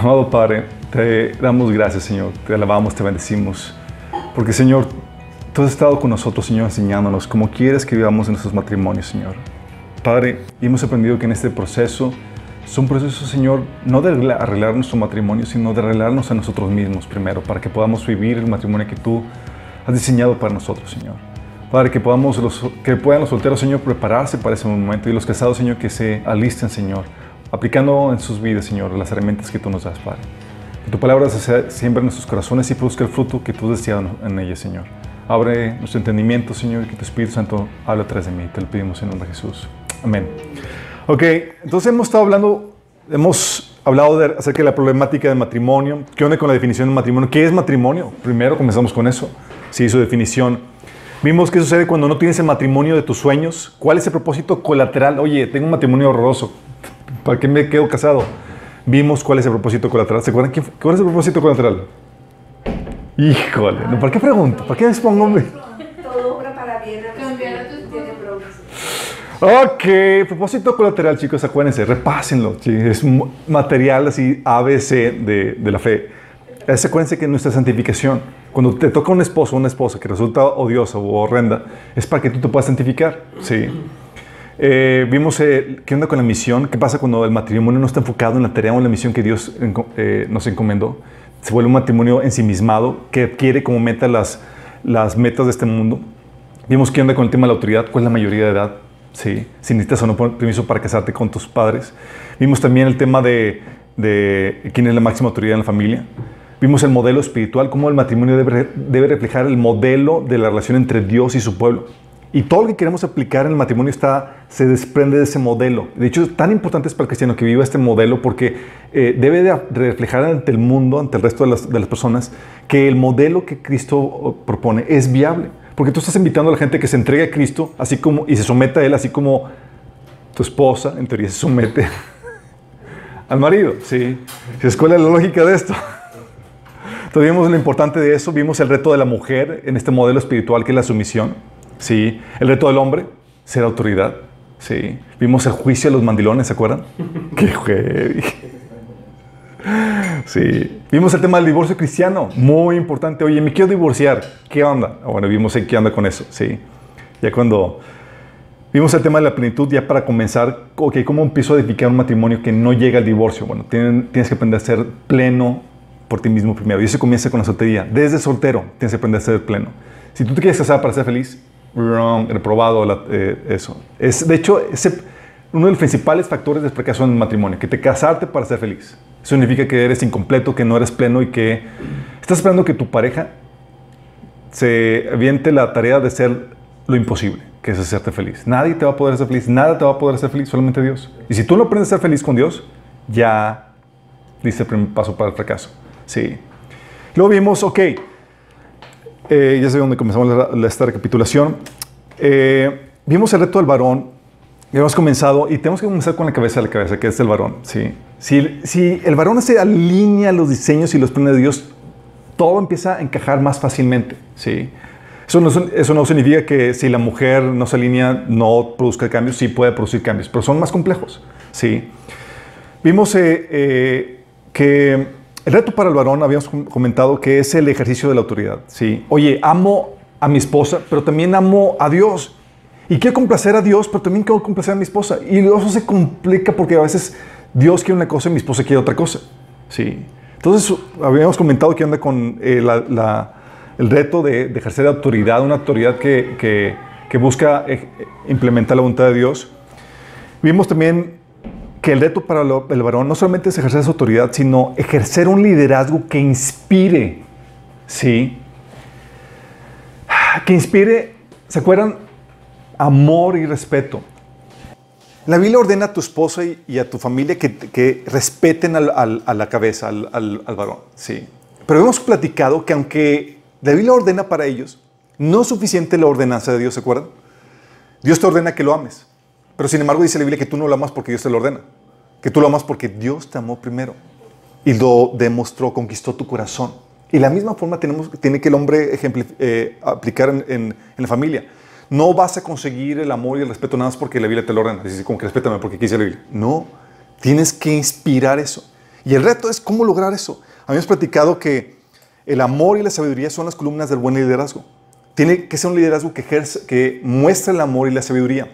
Amado Padre, te damos gracias, Señor. Te alabamos, te bendecimos. Porque, Señor, tú has estado con nosotros, Señor, enseñándonos cómo quieres que vivamos en nuestros matrimonios, Señor. Padre, hemos aprendido que en este proceso es un proceso, Señor, no de arreglar nuestro matrimonio, sino de arreglarnos a nosotros mismos primero, para que podamos vivir el matrimonio que tú has diseñado para nosotros, Señor. Padre, que, podamos los, que puedan los solteros, Señor, prepararse para ese momento y los casados, Señor, que se alisten, Señor, aplicando en sus vidas, Señor, las herramientas que tú nos das, Padre. Que tu palabra se siembre en nuestros corazones y produzca el fruto que tú deseas en ellas, Señor. Abre nuestro entendimiento, Señor, y que tu Espíritu Santo hable atrás de mí. Te lo pedimos en nombre de Jesús. Amén. Ok, entonces hemos estado hablando, hemos hablado de, acerca de la problemática del matrimonio. ¿Qué onda con la definición del matrimonio? ¿Qué es matrimonio? Primero comenzamos con eso. Sí, su definición. Vimos qué sucede cuando no tienes el matrimonio de tus sueños. ¿Cuál es el propósito colateral? Oye, tengo un matrimonio horroroso. ¿Para qué me quedo casado? Vimos cuál es el propósito colateral. ¿Se acuerdan cuál es el propósito colateral? Híjole, ¿para qué pregunto? ¿Para qué les pongo? Todo obra para bien Ok, propósito colateral, chicos, acuérdense, repásenlo. Es material así ABC de, de la fe. Es, acuérdense que nuestra santificación, cuando te toca un esposo o una esposa que resulta odiosa o horrenda, es para que tú te puedas santificar. Sí. Eh, vimos eh, qué onda con la misión, qué pasa cuando el matrimonio no está enfocado en la tarea o en la misión que Dios eh, nos encomendó. Se vuelve un matrimonio ensimismado que quiere como meta las, las metas de este mundo. Vimos qué onda con el tema de la autoridad, cuál es la mayoría de edad, ¿sí? si necesitas o no permiso para casarte con tus padres. Vimos también el tema de, de quién es la máxima autoridad en la familia. Vimos el modelo espiritual, cómo el matrimonio debe, debe reflejar el modelo de la relación entre Dios y su pueblo. Y todo lo que queremos aplicar en el matrimonio está, se desprende de ese modelo. De hecho, es tan importante es para el cristiano que viva este modelo porque eh, debe de reflejar ante el mundo, ante el resto de las, de las personas, que el modelo que Cristo propone es viable. Porque tú estás invitando a la gente que se entregue a Cristo así como, y se someta a Él, así como tu esposa, en teoría, se somete al marido. Sí. ¿Cuál es la lógica de esto? Entonces vimos lo importante de eso, vimos el reto de la mujer en este modelo espiritual que es la sumisión. Sí. El reto del hombre, ser autoridad. Sí. Vimos el juicio de los mandilones, ¿se acuerdan? Qué heavy. Sí. Vimos el tema del divorcio cristiano, muy importante. Oye, me quiero divorciar. ¿Qué onda? Ah, bueno, vimos qué onda con eso. Sí. Ya cuando vimos el tema de la plenitud, ya para comenzar, ok, ¿cómo empiezo a edificar un matrimonio que no llega al divorcio? Bueno, tienes que aprender a ser pleno por ti mismo primero. Y eso comienza con la soltería. Desde soltero tienes que aprender a ser pleno. Si tú te quieres casar para ser feliz, wrong, reprobado eh, eso. Es, de hecho, es uno de los principales factores de fracaso en el matrimonio, que te casarte para ser feliz. Eso significa que eres incompleto, que no eres pleno y que estás esperando que tu pareja se aviente la tarea de ser lo imposible, que es hacerte feliz. Nadie te va a poder hacer feliz, nada te va a poder hacer feliz, solamente Dios. Y si tú no aprendes a ser feliz con Dios, ya diste el primer paso para el fracaso. Sí. Luego vimos, ok, eh, ya sé dónde comenzamos esta recapitulación. Eh, vimos el reto del varón, hemos comenzado y tenemos que comenzar con la cabeza de la cabeza, que es el varón. ¿sí? Si, si el varón se alinea los diseños y los planes de Dios, todo empieza a encajar más fácilmente. ¿sí? Eso no, eso no significa que si la mujer no se alinea no produzca cambios, sí puede producir cambios, pero son más complejos. ¿sí? Vimos eh, que el reto para el varón, habíamos comentado que es el ejercicio de la autoridad. ¿sí? Oye, amo a mi esposa, pero también amo a Dios. Y quiero complacer a Dios, pero también quiero complacer a mi esposa. Y eso se complica porque a veces Dios quiere una cosa y mi esposa quiere otra cosa. ¿sí? Entonces, habíamos comentado que anda con eh, el reto de, ejercer autoridad, una autoridad que, que busca eh, implementar la voluntad de Dios. Vimos también que el reto para el varón no solamente es ejercer su autoridad, sino ejercer un liderazgo que inspire, ¿sí? Que inspire, ¿se acuerdan? Amor y respeto. La Biblia ordena a tu esposa y, a tu familia que, respeten a la cabeza, al, al, varón, ¿sí? Pero hemos platicado que aunque la Biblia ordena para ellos, no es suficiente la ordenanza de Dios, ¿se acuerdan? Dios te ordena que lo ames. Pero sin embargo dice la Biblia que tú no lo amas porque Dios te lo ordena. Que tú lo amas porque Dios te amó primero. Y lo demostró, conquistó tu corazón. Y la misma forma tenemos, tiene que el hombre eh, aplicar en, la familia. No vas a conseguir el amor y el respeto nada más porque la Biblia te lo ordena. Dices como que respétame porque quise la Biblia. No, tienes que inspirar eso. Y el reto es cómo lograr eso. Habíamos platicado que el amor y la sabiduría son las columnas del buen liderazgo. Tiene que ser un liderazgo que, ejerce, que muestra el amor y la sabiduría.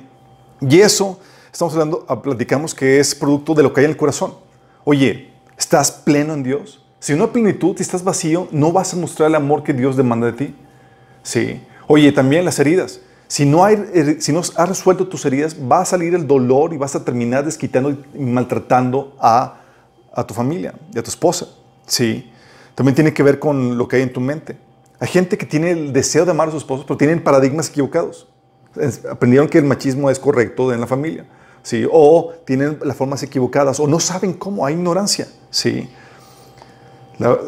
Y eso, estamos hablando, ah, platicamos que es producto de lo que hay en el corazón. Oye, ¿estás pleno en Dios? Si no hay plenitud, si estás vacío, no vas a mostrar el amor que Dios demanda de ti. Sí. Oye, también las heridas. Si no, hay, eh, has resuelto tus heridas, va a salir el dolor y vas a terminar desquitando y maltratando a, a tu familia y a tu esposa. Sí. También tiene que ver con lo que hay en tu mente. Hay gente que tiene el deseo de amar a sus esposos, pero tienen paradigmas equivocados. Aprendieron que el machismo es correcto en la familia. ¿sí? O tienen las formas equivocadas, o no saben cómo, hay ignorancia. ¿sí?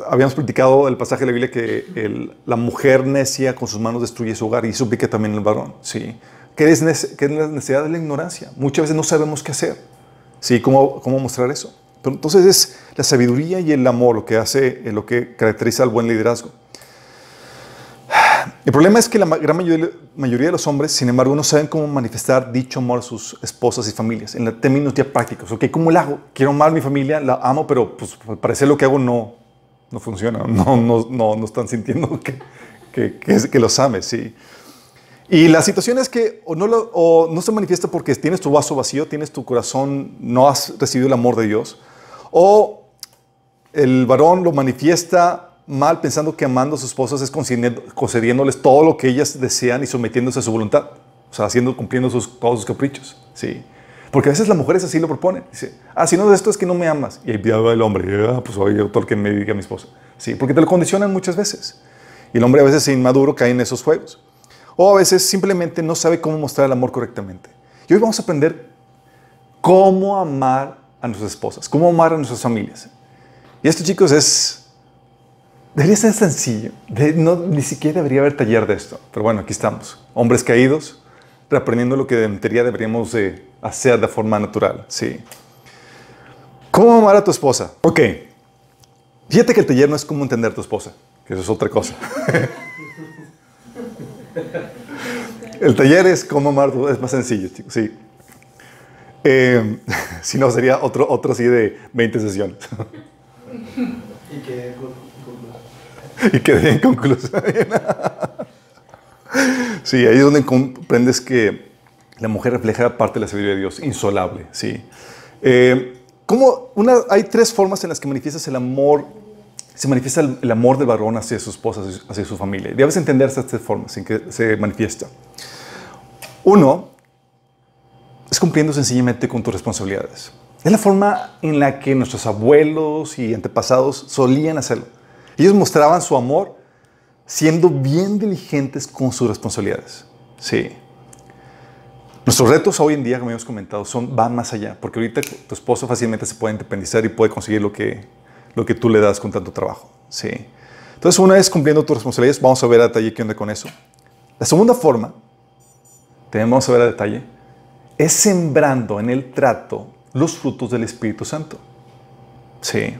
habíamos platicado el pasaje de la Biblia que la mujer necia con sus manos destruye su hogar y suplica también el varón. ¿sí? ¿Qué, es ¿Qué, la necesidad de la ignorancia? Muchas veces no sabemos qué hacer. ¿sí? ¿Cómo, cómo mostrar eso? Pero entonces es la sabiduría y el amor lo que hace, eh, lo que caracteriza al buen liderazgo. El problema es que la gran mayoría de los hombres, sin embargo, no saben cómo manifestar dicho amor a sus esposas y familias, en términos ya prácticos. Ok, ¿cómo lo hago? Quiero amar a mi familia, la amo, pero pues al parecer lo que hago no, no funciona, no, no, no, no están sintiendo que, que, que, que, los ames, sí. Y la situación es que o no, lo, o no se manifiesta porque tienes tu vaso vacío, tienes tu corazón, no has recibido el amor de Dios, o el varón lo manifiesta mal pensando que amando a sus esposas es concediéndoles todo lo que ellas desean y sometiéndose a su voluntad, o sea, haciendo, cumpliendo sus, todos sus caprichos, ¿sí? Porque a veces las mujeres así lo proponen. Dice, ah, si no de esto es que no me amas. Y ahí va el hombre, ah, pues oye, autor que me diga a mi esposa. Sí, porque te lo condicionan muchas veces. Y el hombre a veces inmaduro cae en esos juegos. O a veces simplemente no sabe cómo mostrar el amor correctamente. Y hoy vamos a aprender cómo amar a nuestras esposas, cómo amar a nuestras familias. Y esto, chicos, es... Debería ser sencillo. no, ni siquiera debería haber taller de esto. Pero bueno, aquí estamos. Hombres caídos, reaprendiendo lo que en teoría deberíamos de hacer de forma natural. Sí. ¿Cómo amar a tu esposa? Ok. Fíjate que el taller no es cómo entender a tu esposa, que eso es otra cosa. el taller es cómo amar, es más sencillo, chicos. Sí. Eh, si no, sería otro, otro así de 20 sesiones. y que y quedé en conclusión. sí, ahí es donde comprendes que la mujer refleja parte de la sabiduría de Dios, insolable. Sí. Eh, una, hay tres formas en las que manifiestas el amor, se manifiesta el, amor del varón hacia su esposa, hacia su familia. Debes entender estas tres formas en que se manifiesta. Uno, es cumpliendo sencillamente con tus responsabilidades. Es la forma en la que nuestros abuelos y antepasados solían hacerlo. Ellos mostraban su amor siendo bien diligentes con sus responsabilidades. Sí. Nuestros retos hoy en día, como hemos comentado, son, van más allá, porque ahorita tu esposo fácilmente se puede independizar y puede conseguir lo que, lo que tú le das con tanto trabajo. Sí. Entonces, una vez cumpliendo tus responsabilidades, vamos a ver a detalle qué onda con eso. La segunda forma, tenemos a ver a detalle, es sembrando en el trato los frutos del Espíritu Santo. Sí.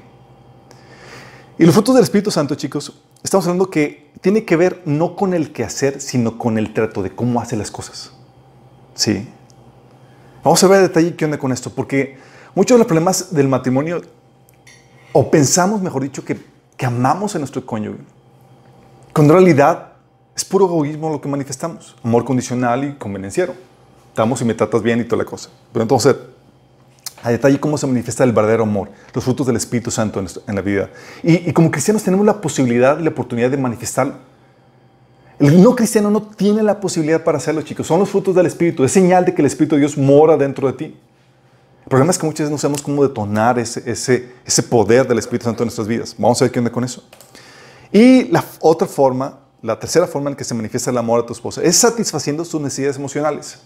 Y los frutos del Espíritu Santo, chicos, estamos hablando que tiene que ver no con el quehacer, sino con el trato de cómo hace las cosas. Sí. Vamos a ver a detalle qué onda con esto, porque muchos de los problemas del matrimonio, o pensamos, mejor dicho, que, que amamos a nuestro cónyuge, cuando en realidad es puro egoísmo lo que manifestamos, amor condicional y convenenciero. Estamos y me tratas bien y toda la cosa. Pero entonces, a detalle cómo se manifiesta el verdadero amor, los frutos del Espíritu Santo en, la vida. Y, como cristianos tenemos la posibilidad y la oportunidad de manifestarlo. El no cristiano no tiene la posibilidad para hacerlo, chicos. Son los frutos del Espíritu. Es señal de que el Espíritu de Dios mora dentro de ti. El problema es que muchas veces no sabemos cómo detonar ese, ese, ese poder del Espíritu Santo en nuestras vidas. Vamos a ver qué onda con eso. Y la otra forma, la tercera forma en que se manifiesta el amor a tu esposa, es satisfaciendo sus necesidades emocionales.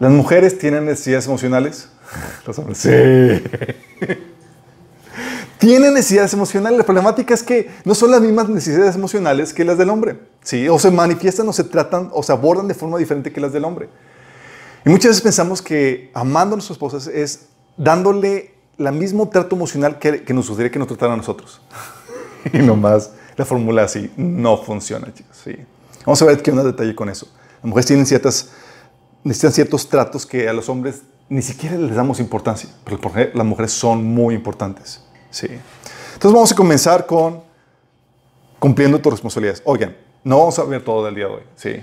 ¿Las mujeres tienen necesidades emocionales? Los hombres, sí. tienen necesidades emocionales. La problemática es que no son las mismas necesidades emocionales que las del hombre. ¿sí? O se manifiestan o se tratan o se abordan de forma diferente que las del hombre. Y muchas veces pensamos que amando a nuestras esposas es dándole el mismo trato emocional que, nos gustaría que nos trataran a nosotros. y nomás la fórmula así no funciona, chicos. ¿sí? Vamos a ver qué un detalle con eso. Las mujeres tienen ciertas necesitan ciertos tratos que a los hombres ni siquiera les damos importancia, pero las mujeres son muy importantes. Sí. Entonces vamos a comenzar con cumpliendo tus responsabilidades. Oigan, no vamos a ver todo del día de hoy. Sí.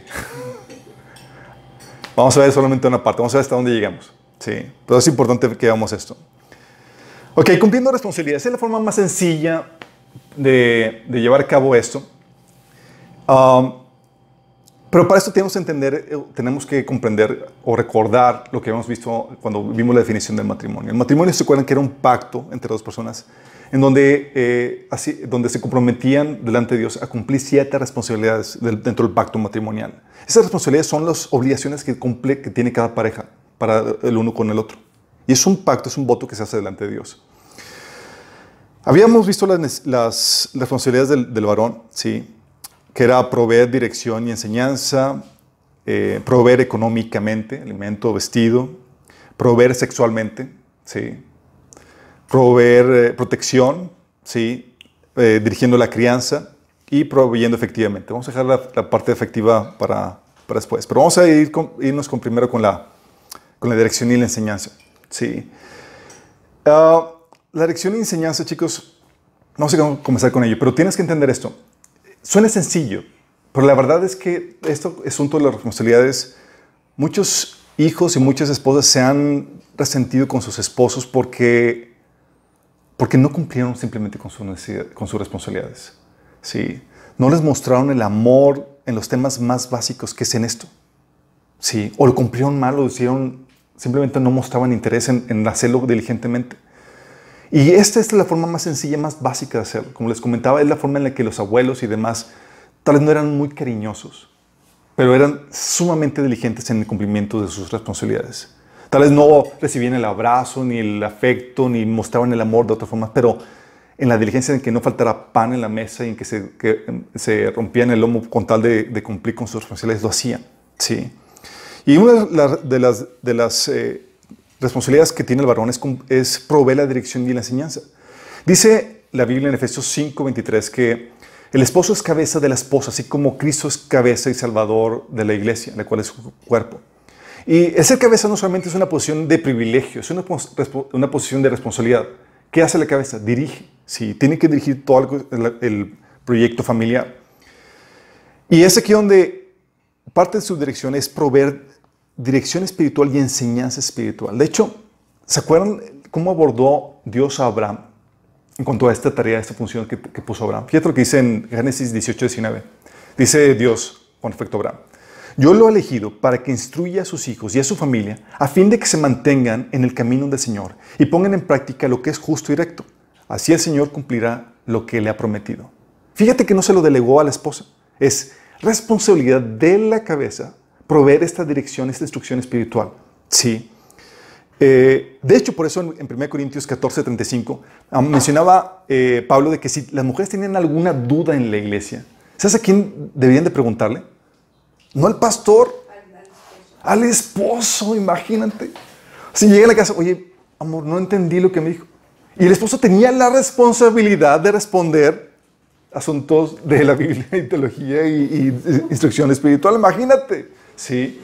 Vamos a ver solamente una parte, vamos a ver hasta dónde llegamos. Sí, pero es importante que veamos esto. Ok, cumpliendo responsabilidades es la forma más sencilla de, de llevar a cabo esto. Um, pero para esto tenemos que entender, eh, tenemos que comprender o recordar lo que hemos visto cuando vimos la definición del matrimonio. El matrimonio se acuerdan que era un pacto entre dos personas en donde, eh, así, donde se comprometían delante de Dios a cumplir siete responsabilidades dentro del pacto matrimonial. Esas responsabilidades son las obligaciones que, cumple, que tiene cada pareja para el uno con el otro. Y es un pacto, es un voto que se hace delante de Dios. Habíamos visto las, las responsabilidades del, del varón, ¿sí? Que era proveer dirección y enseñanza, eh, proveer económicamente, alimento, vestido, proveer sexualmente, ¿sí? proveer eh, protección, ¿sí? Eh, dirigiendo la crianza y proveyendo efectivamente. Vamos a dejar la, parte efectiva para, para, después, pero vamos a ir irnos con, primero con la, con la dirección y la enseñanza. ¿sí? Ah, la dirección y enseñanza, chicos, vamos a comenzar con ello, pero tienes que entender esto. Suena sencillo, pero la verdad es que esto asunto de las responsabilidades, muchos hijos y muchas esposas se han resentido con sus esposos porque, porque no cumplieron simplemente con, con sus responsabilidades. ¿sí? No les mostraron el amor en los temas más básicos que es en esto. ¿sí? O lo cumplieron mal, lo hicieron, simplemente no mostraban interés en, en hacerlo diligentemente. Y esta es la forma más sencilla, más básica de hacerlo. Como les comentaba, es la forma en la que los abuelos y demás tal vez no eran muy cariñosos, pero eran sumamente diligentes en el cumplimiento de sus responsabilidades. Tal vez no recibían el abrazo, ni el afecto, ni mostraban el amor de otra forma, pero en la diligencia en que no faltara pan en la mesa y en que se, se rompían el lomo con tal de, cumplir con sus responsabilidades, lo hacían. ¿sí? Y una de las, de las eh, responsabilidades que tiene el varón es, proveer la dirección y la enseñanza. Dice la Biblia en Efesios 5:23 que el esposo es cabeza de la esposa, así como Cristo es cabeza y salvador de la iglesia, la cual es su cuerpo. Y ser cabeza no solamente es una posición de privilegio, es una, una posición de responsabilidad. ¿Qué hace la cabeza? Dirige. Sí, tiene que dirigir todo el, el proyecto familiar. Y es aquí donde parte de su dirección es proveer dirección espiritual y enseñanza espiritual. De hecho, ¿se acuerdan cómo abordó Dios a Abraham en cuanto a esta tarea, a esta función que, puso Abraham? Fíjate lo que dice en Génesis 18, 19. Dice Dios con respecto Abraham. Yo lo he elegido para que instruya a sus hijos y a su familia a fin de que se mantengan en el camino del Señor y pongan en práctica lo que es justo y recto. Así el Señor cumplirá lo que le ha prometido. Fíjate que no se lo delegó a la esposa. Es responsabilidad de la cabeza proveer esta dirección, esta instrucción espiritual. Sí. Eh, de hecho, por eso en, 1 Corintios 14, 35 ah, mencionaba eh, Pablo de que si las mujeres tenían alguna duda en la iglesia, ¿sabes a quién deberían de preguntarle? No al pastor, al esposo, imagínate. Si llega a la casa, oye, amor, no entendí lo que me dijo. Y el esposo tenía la responsabilidad de responder asuntos de la Biblia y teología y, y instrucción espiritual. Imagínate. ¿Sí?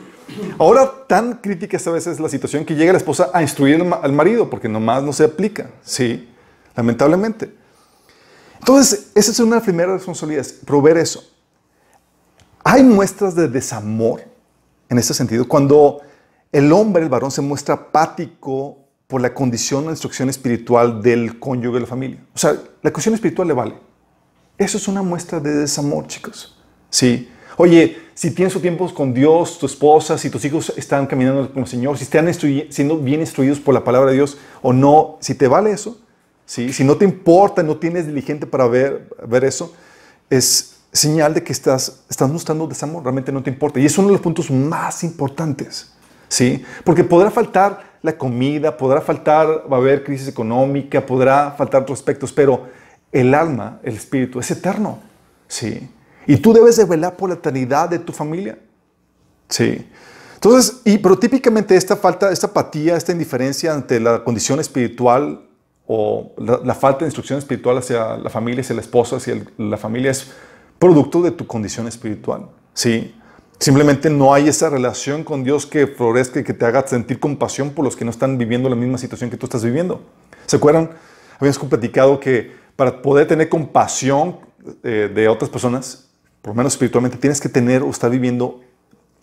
Ahora, tan crítica esta vez es la situación que llega la esposa a instruir al marido, porque nomás no se aplica, ¿sí? Lamentablemente. Entonces, esa es una de las primeras responsabilidades, proveer eso. Hay muestras de desamor en ese sentido, cuando el hombre, el varón, se muestra apático por la condición o instrucción espiritual del cónyuge de la familia. O sea, la cuestión espiritual le vale. Eso es una muestra de desamor, chicos. Sí. Oye, si tienes tiempos con Dios, tu esposa, si tus hijos están caminando con el Señor, si están siendo bien instruidos por la palabra de Dios o no, si te vale eso, ¿sí? si no te importa, no tienes diligente para ver, ver eso, es señal de que estás, estás mostrando desamor, realmente no te importa. Y es uno de los puntos más importantes, ¿sí? Porque podrá faltar la comida, podrá faltar, va a haber crisis económica, podrá faltar otros aspectos, pero el alma, el espíritu, es eterno, ¿sí? Y tú debes de velar por la eternidad de tu familia. Sí. Entonces, y, pero típicamente esta falta, esta apatía, esta indiferencia ante la condición espiritual o la, falta de instrucción espiritual hacia la familia, hacia la esposa, hacia la familia es producto de tu condición espiritual. Sí. Simplemente no hay esa relación con Dios que florezca y que te haga sentir compasión por los que no están viviendo la misma situación que tú estás viviendo. ¿Se acuerdan? Habíamos platicado que para poder tener compasión eh, de otras personas, por lo menos espiritualmente, tienes que tener o estar viviendo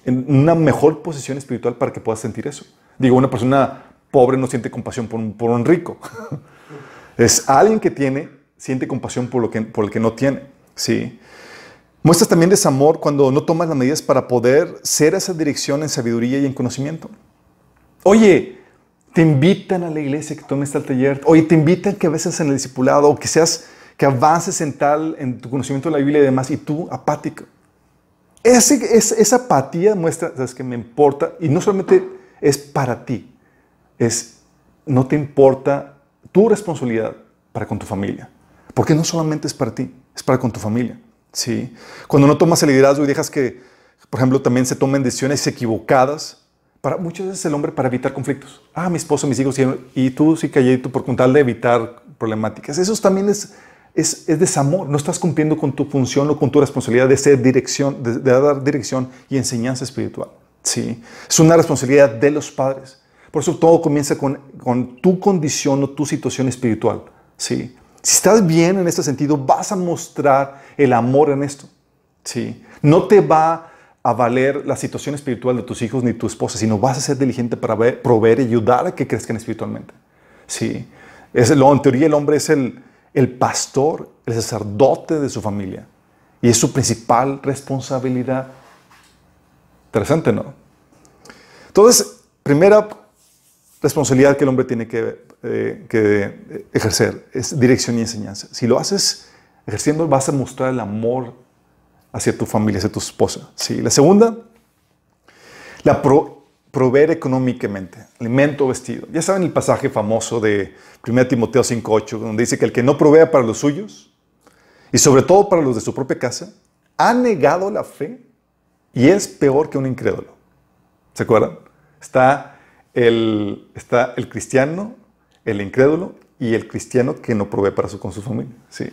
en una mejor posición espiritual para que puedas sentir eso. Digo, una persona pobre no siente compasión por un, por un rico. es alguien que tiene, siente compasión por, lo que, por el que no tiene. Sí. Muestras también desamor cuando no tomas las medidas para poder ser esa dirección en sabiduría y en conocimiento. Oye, te invitan a la iglesia que tomes tal taller. Oye, te invitan que a veces en el discipulado o que seas, que avances en tal, en tu conocimiento de la Biblia y demás, y tú apático. Ese, esa apatía muestra, sabes que me importa, y no solamente es para ti, es, no te importa tu responsabilidad para con tu familia. Porque no solamente es para ti, es para con tu familia. ¿sí? Cuando no tomas el liderazgo y dejas que, por ejemplo, también se tomen decisiones equivocadas, para muchas veces el hombre para evitar conflictos. Ah, mi esposo, mis hijos, y tú sí calladito por contar de evitar problemáticas. Eso también es, es, desamor. No estás cumpliendo con tu función o con tu responsabilidad de ser dirección, de, dar dirección y enseñanza espiritual. Sí, es una responsabilidad de los padres. Por eso todo comienza con, con tu condición o tu situación espiritual. Sí. Si estás bien en este sentido, vas a mostrar el amor en esto. ¿sí? No te va a valer la situación espiritual de tus hijos ni tu esposa, sino vas a ser diligente para proveer y ayudar a que crezcan espiritualmente. ¿sí? Es, en teoría el hombre es el, el pastor, el sacerdote de su familia. Y es su principal responsabilidad. Interesante, ¿no? Entonces, primera responsabilidad que el hombre tiene que eh, que ejercer, es dirección y enseñanza. Si lo haces ejerciendo, vas a mostrar el amor hacia tu familia, hacia tu esposa. ¿sí? La segunda, la proveer económicamente, alimento, vestido. Ya saben el pasaje famoso de 1 Timoteo 5.8, donde dice que el que no provea para los suyos, y sobre todo para los de su propia casa, ha negado la fe y es peor que un incrédulo. ¿Se acuerdan? Está el, está el cristiano el incrédulo y el cristiano que no provee para su, con su familia. Sí.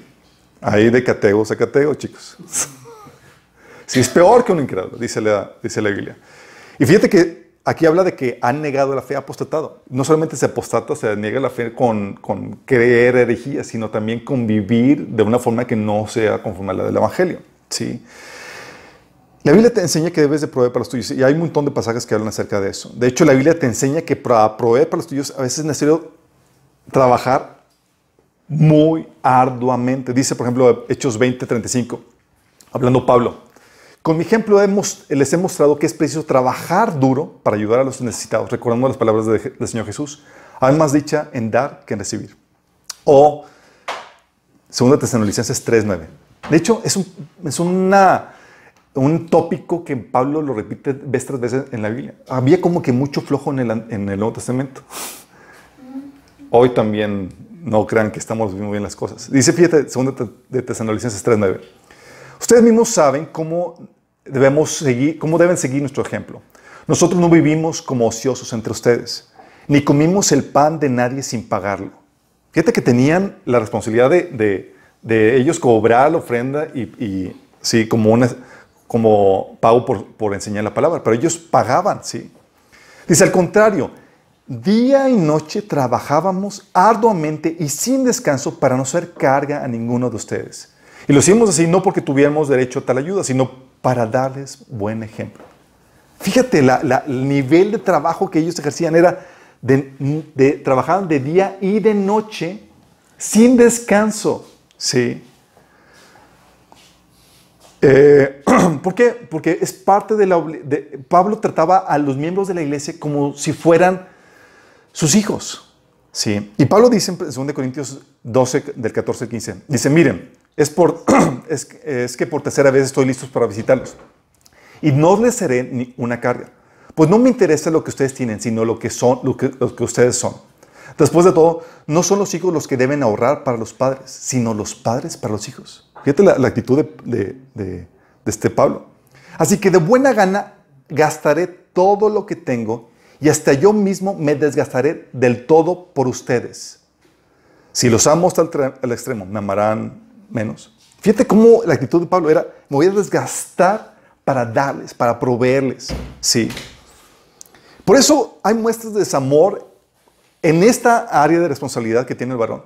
Ahí de cateo a cateo, chicos. sí, es peor que un incrédulo, dice la, dice la Biblia. Y fíjate que aquí habla de que han negado la fe, apostatado. No solamente se apostata, se niega la fe con, con creer herejía, sino también con vivir de una forma que no sea conforme a la del Evangelio. Sí. La Biblia te enseña que debes de proveer para los tuyos y hay un montón de pasajes que hablan acerca de eso. De hecho, la Biblia te enseña que para proveer para los tuyos a veces es necesario trabajar muy arduamente. Dice, por ejemplo, Hechos 20, 35, hablando Pablo. Con mi ejemplo les he mostrado que es preciso trabajar duro para ayudar a los necesitados, recordando las palabras del Señor Jesús. Además dicha en dar que en recibir. O 2 Tesalonicenses 3, 9. De hecho, es, un, es una, un tópico que Pablo lo repite vez tras vez en la Biblia. Había como que mucho flojo en el, en el Nuevo Testamento hoy también no crean que estamos viendo bien las cosas. Dice, fíjate, segundo de Tesalonicenses 3.9. Ustedes mismos saben cómo, debemos seguir, cómo deben seguir nuestro ejemplo. Nosotros no vivimos como ociosos entre ustedes, ni comimos el pan de nadie sin pagarlo. Fíjate que tenían la responsabilidad de, ellos cobrar la ofrenda y, y, sí, como, una, pago por, por enseñar la palabra, pero ellos pagaban, sí. Dice, al contrario, Día y noche trabajábamos arduamente y sin descanso para no ser carga a ninguno de ustedes. Y lo hicimos así no porque tuviéramos derecho a tal ayuda, sino para darles buen ejemplo. Fíjate, el nivel de trabajo que ellos ejercían era de, trabajaban de día y de noche sin descanso. Sí. Eh, ¿Por qué? Porque es parte de la... Pablo trataba a los miembros de la iglesia como si fueran sus hijos. Sí. Y Pablo dice en 2 Corintios 12, del 14 al 15, dice, miren, es, que por tercera vez estoy listo para visitarlos. Y no les seré ni una carga. Pues no me interesa lo que ustedes tienen, sino lo que son, lo que, ustedes son. Después de todo, no son los hijos los que deben ahorrar para los padres, sino los padres para los hijos. Fíjate la, actitud de este Pablo. Así que de buena gana gastaré todo lo que tengo y hasta yo mismo me desgastaré del todo por ustedes. Si los amo hasta el, extremo, me amarán menos. Fíjate cómo la actitud de Pablo era, me voy a desgastar para darles, para proveerles. Sí. Por eso hay muestras de desamor en esta área de responsabilidad que tiene el varón.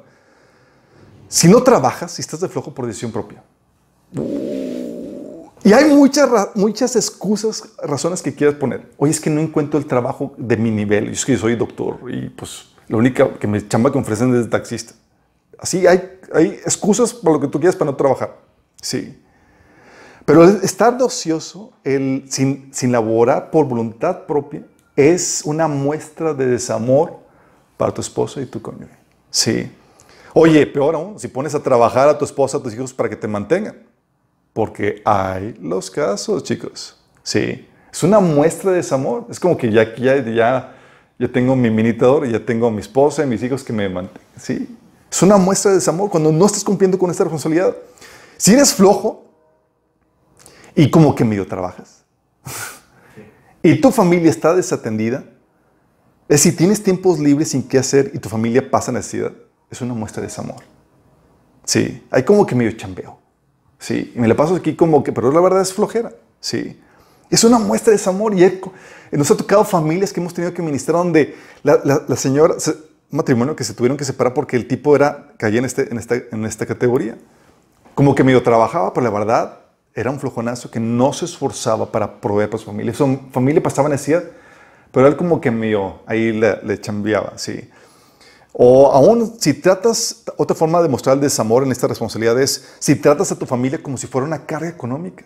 Si no trabajas, si estás de flojo por decisión propia. Y hay muchas, muchas excusas, razones que quieras poner. Oye, es que no encuentro el trabajo de mi nivel. Yo es que soy doctor y pues la única que me chamba que ofrecen es taxista. Así hay, hay excusas por lo que tú quieras para no trabajar. Sí. Pero estar de ocioso, el, sin, sin laborar por voluntad propia, es una muestra de desamor para tu esposa y tu cónyuge. Sí. Oye, peor aún, si pones a trabajar a tu esposa, a tus hijos para que te mantengan. Porque hay los casos, chicos. Sí. Es una muestra de desamor. Es como que ya, ya, ya, ya tengo mi minitador, ya tengo a mi esposa y mis hijos que me mantengan. Sí. Es una muestra de desamor cuando no estás cumpliendo con esta responsabilidad. Si eres flojo y como que medio trabajas y tu familia está desatendida, es si tienes tiempos libres sin qué hacer y tu familia pasa necesidad, es una muestra de desamor. Sí, hay como que medio chambeo. Sí, me la paso aquí como que, pero la verdad es flojera. Sí, es una muestra de desamor y nos ha tocado familias que hemos tenido que ministrar donde la señora, matrimonio que se tuvieron que separar porque el tipo era, caía en, este, en, esta, categoría. Como que medio trabajaba, pero la verdad era un flojonazo que no se esforzaba para proveer para su familia. Su familia pasaba necesidad, pero él como que medio ahí le, le chambeaba, sí. O aún si tratas, otra forma de mostrar el desamor en esta responsabilidad es si tratas a tu familia como si fuera una carga económica.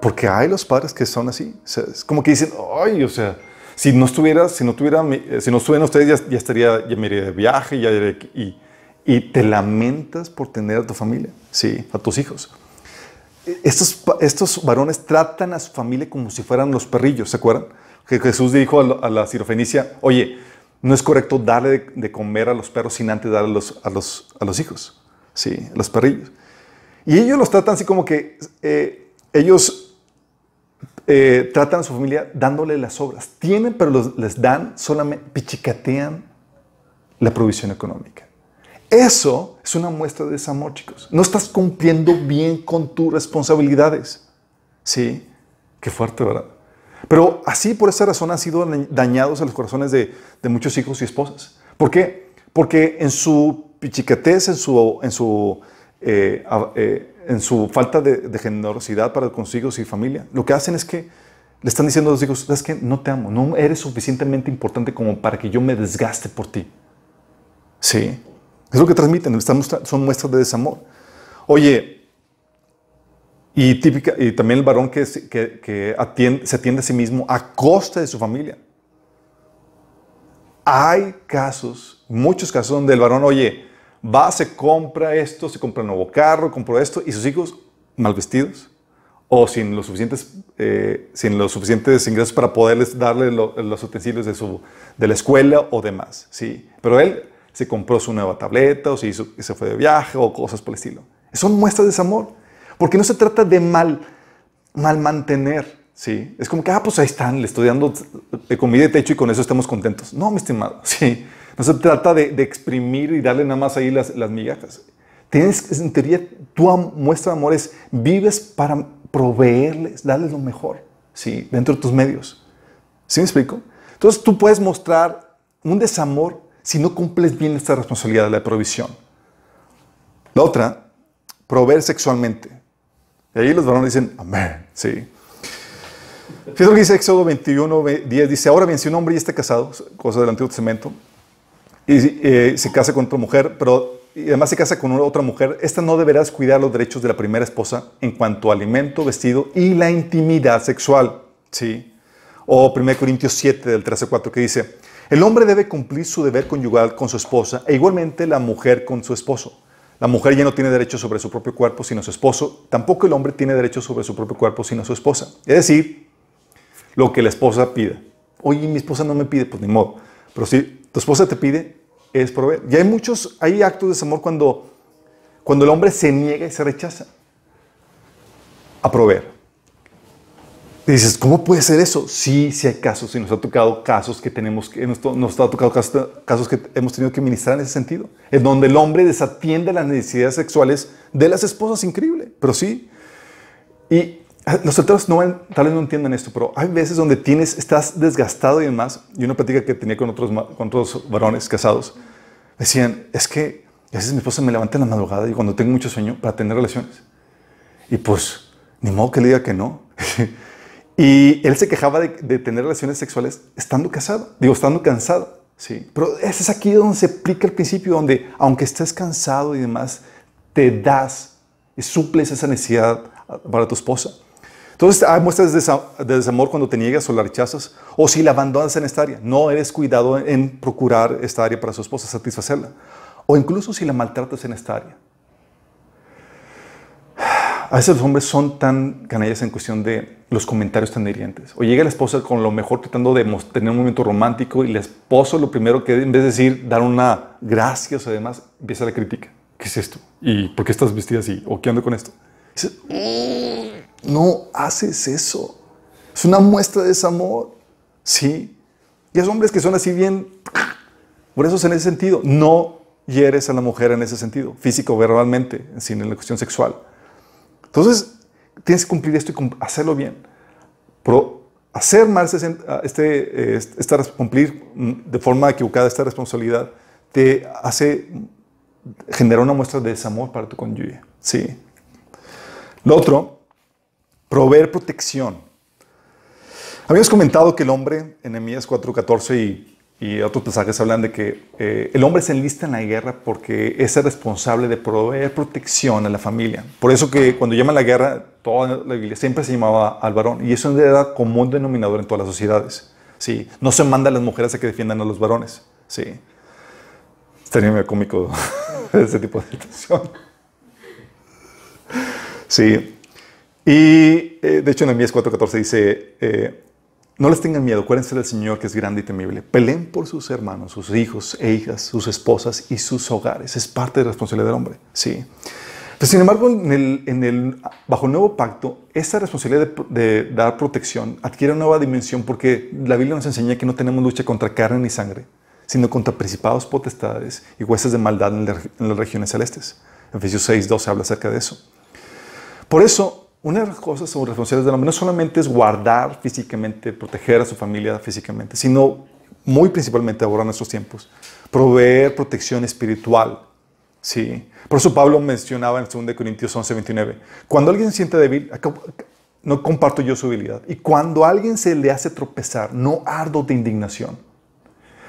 Porque hay los padres que son así. es como que dicen, ay, o sea, si no estuviera, si no tuviera, eh, si no estuvieran ustedes, ya, estaría, ya me iría de viaje, ya y, y te lamentas por tener a tu familia, sí, a tus hijos. E, estos, estos varones tratan a su familia como si fueran los perrillos, ¿se acuerdan? Que Jesús dijo a, la sirofenicia, oye, no es correcto darle de, comer a los perros sin antes darle a los, a los, a los hijos, sí, a los perrillos. Y ellos los tratan así como que eh, ellos eh, tratan a su familia dándole las obras. Tienen, pero les dan solamente, pichicatean la provisión económica. Eso es una muestra de desamor, chicos. No estás cumpliendo bien con tus responsabilidades. Sí, qué fuerte, ¿verdad? Pero así, por esa razón, han sido dañados a los corazones de, muchos hijos y esposas. ¿Por qué? Porque en su pichicatez, en su, en su eh, eh, en su falta de, generosidad para con sus hijos y familia, lo que hacen es que le están diciendo a los hijos, es que no te amo, no eres suficientemente importante como para que yo me desgaste por ti. Sí, es lo que transmiten, son muestras de desamor. Oye, y, típica, y también el varón que, que, atiende, se atiende a sí mismo a costa de su familia. Hay casos, muchos casos donde el varón, oye, va, se compra esto, se compra un nuevo carro, compró esto, y sus hijos mal vestidos o sin los suficientes, eh, sin los suficientes ingresos para poderles darle los utensilios de, su, de la escuela o demás. ¿sí? Pero él se compró su nueva tableta o se, hizo, se fue de viaje o cosas por el estilo. Son muestras de desamor. Porque no se trata de mal, mal mantener. ¿sí? Es como que, ah, pues ahí están, le estoy dando comida y techo y con eso estamos contentos. No, mi estimado. ¿sí? No se trata de, exprimir y darle nada más ahí las, las migajas. Tienes, en teoría, tu muestra de amor es, vives para proveerles, darles lo mejor, ¿sí? Dentro de tus medios. ¿Sí me explico? Entonces tú puedes mostrar un desamor si no cumples bien esta responsabilidad de la provisión. La otra, proveer sexualmente. Y ahí los varones dicen, amén, sí. Fíjate lo que dice Éxodo 21, 10, dice, ahora bien, si un hombre ya está casado, cosa del Antiguo Testamento, y eh, se casa con otra mujer, pero y además se casa con otra mujer, esta no deberá cuidar los derechos de la primera esposa en cuanto a alimento, vestido y la intimidad sexual. ¿sí? O 1 Corintios 7 del 13 4 que dice, el hombre debe cumplir su deber conyugal con su esposa e igualmente la mujer con su esposo. La mujer ya no tiene derecho sobre su propio cuerpo sino su esposo, tampoco el hombre tiene derecho sobre su propio cuerpo sino su esposa. Es decir, lo que la esposa pida. Oye, mi esposa no me pide, pues ni modo. Pero si tu esposa te pide, es proveer. Y hay muchos, hay actos de desamor cuando, cuando el hombre se niega y se rechaza a proveer. Y dices, ¿cómo puede ser eso? Sí, sí hay casos, y nos ha tocado casos que tenemos que, nos, nos ha tocado casos, casos, que hemos tenido que ministrar en ese sentido, en donde el hombre desatiende las necesidades sexuales de las esposas, increíble, pero sí. Y los solteros no, tal vez no entiendan esto, pero hay veces donde tienes, estás desgastado y demás. Y una plática que tenía con otros, con otros varones casados, decían, es que a veces mi esposa me levanta en la madrugada y cuando tengo mucho sueño para tener relaciones. Y pues, ni modo que le diga que no. y él se quejaba de, de, tener relaciones sexuales estando casado, digo, estando cansado. Sí, pero ese es aquí donde se aplica el principio, donde aunque estés cansado y demás, te das y suples esa necesidad para tu esposa. Entonces, hay muestras de desamor cuando te niegas o la rechazas, o si la abandonas en esta área. No eres cuidado en procurar esta área para su esposa, satisfacerla. O incluso si la maltratas en esta área. A veces los hombres son tan canallas en cuestión de los comentarios tan hirientes. O llega la esposa con lo mejor tratando de tener un momento romántico y el esposo lo primero que en vez de decir, dar una gracias o demás, empieza la crítica. ¿Qué es esto? ¿Y por qué estás vestida así? ¿O qué ando con esto? No haces eso. Es una muestra de desamor. Sí. Y hay hombres que son así bien... Por eso es en ese sentido. No hieres a la mujer en ese sentido, físico, verbalmente, sin en la cuestión sexual. Entonces, tienes que cumplir esto y hacerlo bien. Pero hacer mal este, este, cumplir de forma equivocada esta responsabilidad te hace generar una muestra de desamor para tu cónyuge. Sí. Lo otro, proveer protección. Habíamos comentado que el hombre, en Emías 4:14 y y otros pasajes hablan de que eh, el hombre se enlista en la guerra porque es el responsable de proveer protección a la familia. Por eso que cuando llaman la guerra, toda la Biblia siempre se llamaba al varón. Y eso era común denominador en todas las sociedades. ¿sí? No se manda a las mujeres a que defiendan a los varones. ¿sí? Estaría muy cómico ese tipo de situación. Sí. Y eh, de hecho en Emías 4.14 dice... Eh, no les tengan miedo, acuérdense del Señor que es grande y temible. Peleen por sus hermanos, sus hijos e hijas, sus esposas y sus hogares. Es parte de la responsabilidad del hombre. Sí. Pero sin embargo, en el, bajo el nuevo pacto, esta responsabilidad de, dar protección adquiere una nueva dimensión porque la Biblia nos enseña que no tenemos lucha contra carne ni sangre, sino contra principados, potestades y huestes de maldad en, en las regiones celestes. Efesios 6, 12 habla acerca de eso. Por eso, una de las cosas o responsabilidades del hombre no solamente es guardar físicamente, proteger a su familia físicamente, sino muy principalmente ahora en nuestros tiempos, proveer protección espiritual. Sí. Por eso Pablo mencionaba en 2 Corintios 11, 29, cuando alguien se siente débil, no comparto yo su debilidad. Y cuando alguien se le hace tropezar, no ardo de indignación.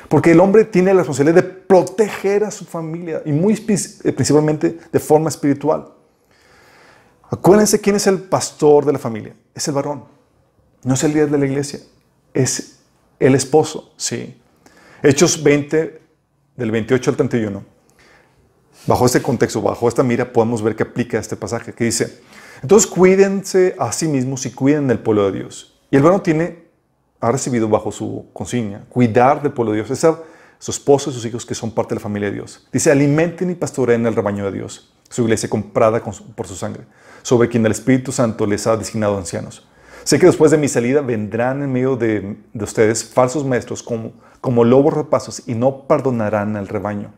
Porque el hombre tiene la responsabilidad de proteger a su familia y muy principalmente de forma espiritual. Acuérdense quién es el pastor de la familia. Es el varón. No es el líder de la iglesia. Es el esposo. Sí. Hechos 20, del 28 al 31. Bajo este contexto, bajo esta mira, podemos ver que aplica este pasaje que dice, entonces cuídense a sí mismos y cuiden del pueblo de Dios. Y el varón tiene, ha recibido bajo su consigna, cuidar del pueblo de Dios. Es su esposo y sus hijos que son parte de la familia de Dios. Dice, alimenten y pastoreen el rebaño de Dios, su iglesia comprada por su sangre sobre quien el Espíritu Santo les ha designado ancianos. Sé que después de mi salida vendrán en medio de, ustedes falsos maestros como, como lobos rapazos y no perdonarán al rebaño.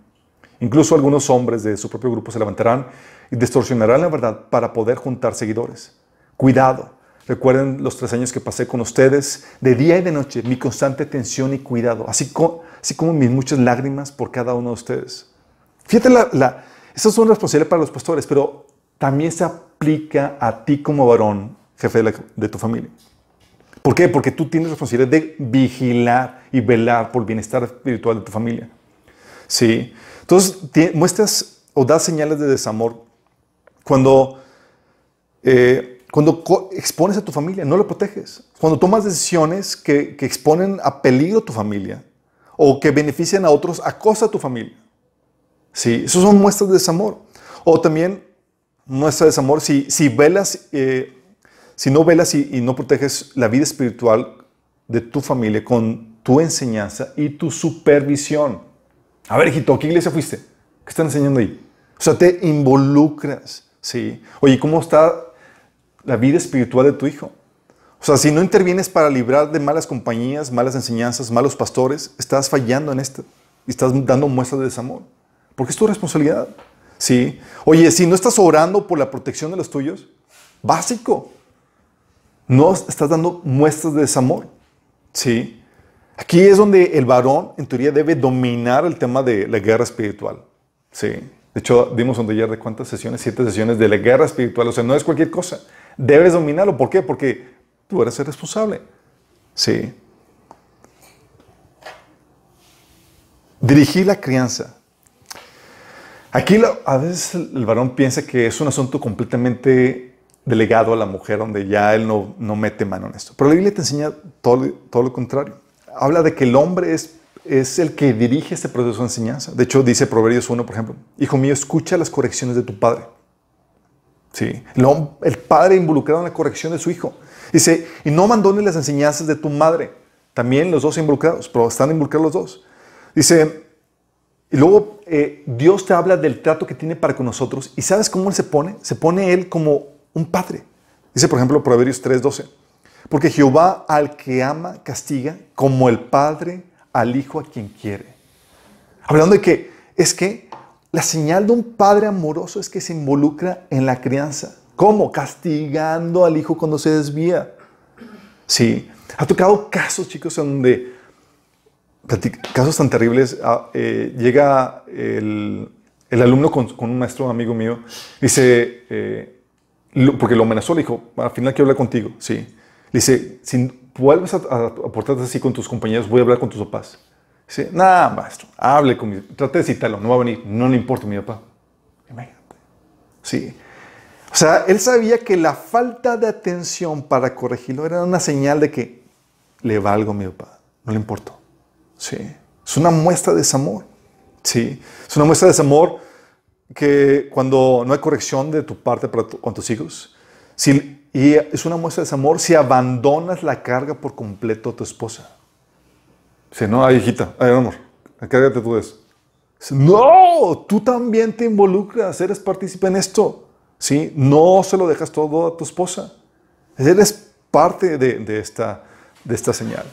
Incluso algunos hombres de su propio grupo se levantarán y distorsionarán la verdad para poder juntar seguidores. Cuidado. Recuerden los tres años que pasé con ustedes, de día y de noche, mi constante atención y cuidado, así como, así como mis muchas lágrimas por cada uno de ustedes. Fíjate, la, esas son responsabilidades para los pastores, pero también se aplica a ti como varón, jefe de, tu familia. ¿Por qué? Porque tú tienes la responsabilidad de vigilar y velar por el bienestar espiritual de tu familia. ¿Sí? Entonces, muestras o das señales de desamor cuando, eh, cuando expones a tu familia, no lo proteges. Cuando tomas decisiones que, que exponen a peligro a tu familia o que benefician a otros a costa de tu familia. Sí, eso son muestras de desamor. O también muestra desamor si, si velas, eh, si no velas y, no proteges la vida espiritual de tu familia con tu enseñanza y tu supervisión. A ver, hijito, ¿qué iglesia fuiste? ¿Qué están enseñando ahí? O sea, te involucras, ¿sí? Oye, ¿cómo está la vida espiritual de tu hijo? O sea, si no intervienes para librar de malas compañías, malas enseñanzas, malos pastores, estás fallando en esto y estás dando muestras de desamor. Porque es tu responsabilidad. Sí. Oye, si no estás orando por la protección de los tuyos, básico. no estás dando muestras de desamor. ¿Sí? Aquí es donde el varón, en teoría, debe dominar el tema de la guerra espiritual. Sí. De hecho, dimos un taller de cuántas sesiones, siete sesiones de la guerra espiritual. O sea, no es cualquier cosa. Debes dominarlo. ¿Por qué? Porque tú eres el responsable. Sí. Dirigir la crianza. Aquí a veces el varón piensa que es un asunto completamente delegado a la mujer, donde ya él no, no mete mano en esto. Pero la Biblia te enseña todo, todo lo contrario. Habla de que el hombre es, es el que dirige este proceso de enseñanza. De hecho, dice Proverbios 1, por ejemplo, Hijo mío, escucha las correcciones de tu padre. Sí, el, padre involucrado en la corrección de su hijo. Dice, y no abandones las enseñanzas de tu madre. También los dos involucrados, pero están involucrados los dos. Dice, y luego eh, Dios te habla del trato que tiene para con nosotros. ¿Y sabes cómo Él se pone? Se pone Él como un padre. Dice, por ejemplo, Proverbios 3:12. Porque Jehová al que ama castiga como el padre al hijo a quien quiere. Hablando de que es que la señal de un padre amoroso es que se involucra en la crianza. ¿Cómo? Castigando al hijo cuando se desvía. Sí. Ha tocado casos, chicos, donde, casos tan terribles, ah, eh, llega el, alumno con, un maestro amigo mío, dice, eh, porque lo amenazó, le dijo, al final quiero hablar contigo, sí. Le dice, si vuelves a, portarte así con tus compañeros, voy a hablar con tus papás. Dice, nada, maestro, hable conmigo, trate de citarlo, no va a venir, no le importa mi papá. Imagínate. Sí. O sea, él sabía que la falta de atención para corregirlo era una señal de que le valgo a mi papá, no le importó. Sí. Es una muestra de desamor. Sí. Es una muestra de desamor que cuando no hay corrección de tu parte para con tus hijos, si, y es una muestra de desamor si abandonas la carga por completo a tu esposa. Si no, ay, hijita, ay, amor, encárgate tú de eso. No, tú también te involucras, eres partícipe en esto. ¿sí? No se lo dejas todo a tu esposa. Eres parte de, esta, de esta señal.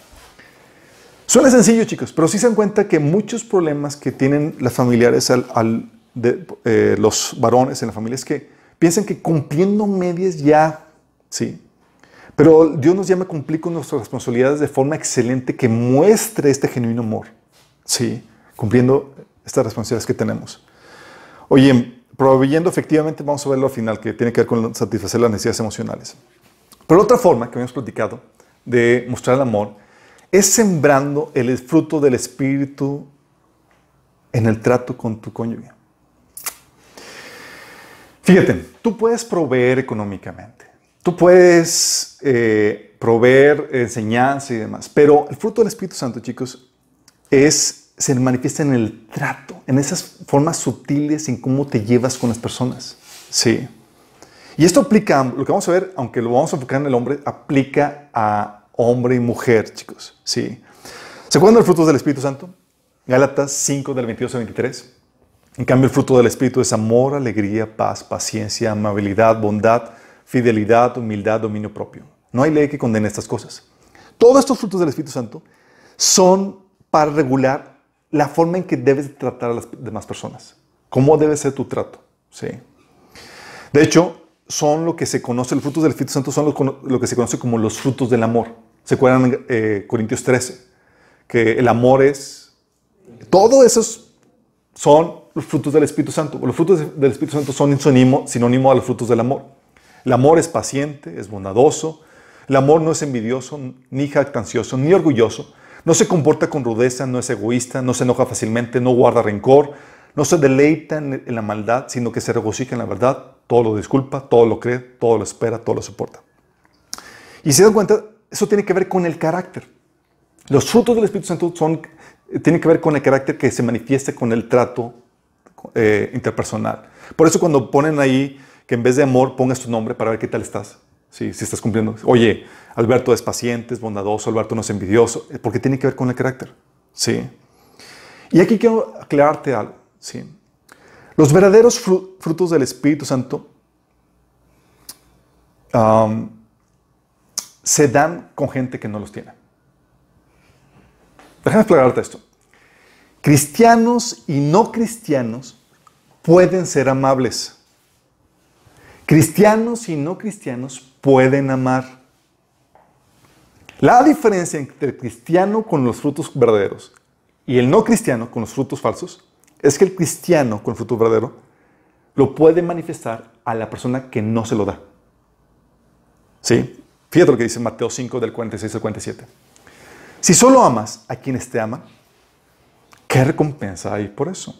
Suena sencillo, chicos, pero sí se dan cuenta que muchos problemas que tienen las familiares al, de, eh, los varones en la familia es que piensan que cumpliendo medias ya, sí. Pero Dios nos llama a cumplir con nuestras responsabilidades de forma excelente que muestre este genuino amor, sí, cumpliendo estas responsabilidades que tenemos. Oye, proveyendo efectivamente, vamos a verlo al final, que tiene que ver con satisfacer las necesidades emocionales. Pero otra forma que habíamos platicado de mostrar el amor es sembrando el fruto del Espíritu en el trato con tu cónyuge. Fíjate, tú puedes proveer económicamente, tú puedes eh, proveer enseñanza y demás, pero el fruto del Espíritu Santo, chicos, es se manifiesta en el trato, en esas formas sutiles en cómo te llevas con las personas. Sí. Y esto aplica, lo que vamos a ver, aunque lo vamos a enfocar en el hombre, aplica a hombre y mujer, chicos. Sí. ¿Se acuerdan fruto del Espíritu Santo? Gálatas 5 del 22 al 23. En cambio, el fruto del Espíritu es amor, alegría, paz, paciencia, amabilidad, bondad, fidelidad, humildad, dominio propio. No hay ley que condene estas cosas. Todos estos frutos del Espíritu Santo son para regular la forma en que debes tratar a las demás personas. ¿Cómo debe ser tu trato? Sí. De hecho, son lo que se conoce, los frutos del Espíritu Santo son lo, que se conoce como los frutos del amor. ¿Se acuerdan eh, Corintios 13? Que el amor es... Todo esos son los frutos del Espíritu Santo. Los frutos del Espíritu Santo son sinónimo, sinónimo a los frutos del amor. El amor es paciente, es bondadoso. El amor no es envidioso, ni jactancioso, ni orgulloso. No se comporta con rudeza, no es egoísta, no se enoja fácilmente, no guarda rencor, no se deleita en, la maldad, sino que se regocija en la verdad, todo lo disculpa, todo lo cree, todo lo espera, todo lo soporta. Y se dan cuenta, eso tiene que ver con el carácter. Los frutos del Espíritu Santo son, tienen que ver con el carácter que se manifiesta con el trato eh, interpersonal. Por eso cuando ponen ahí que en vez de amor pongas tu nombre para ver qué tal estás. si estás cumpliendo. Oye, Alberto es paciente, es bondadoso, Alberto no es envidioso, eh, porque tiene que ver con el carácter. ¿sí? Y aquí quiero aclararte algo. ¿sí? Los verdaderos frutos del Espíritu Santo se dan con gente que no los tiene. Déjame aclararte esto. Cristianos y no cristianos pueden ser amables. Cristianos y no cristianos pueden amar. La diferencia entre el cristiano con los frutos verdaderos y el no cristiano con los frutos falsos es que el cristiano con el fruto verdadero lo puede manifestar a la persona que no se lo da. ¿Sí? Fíjate lo que dice Mateo 5 del 46 al 47. Si solo amas a quienes te aman, ¿qué recompensa hay por eso?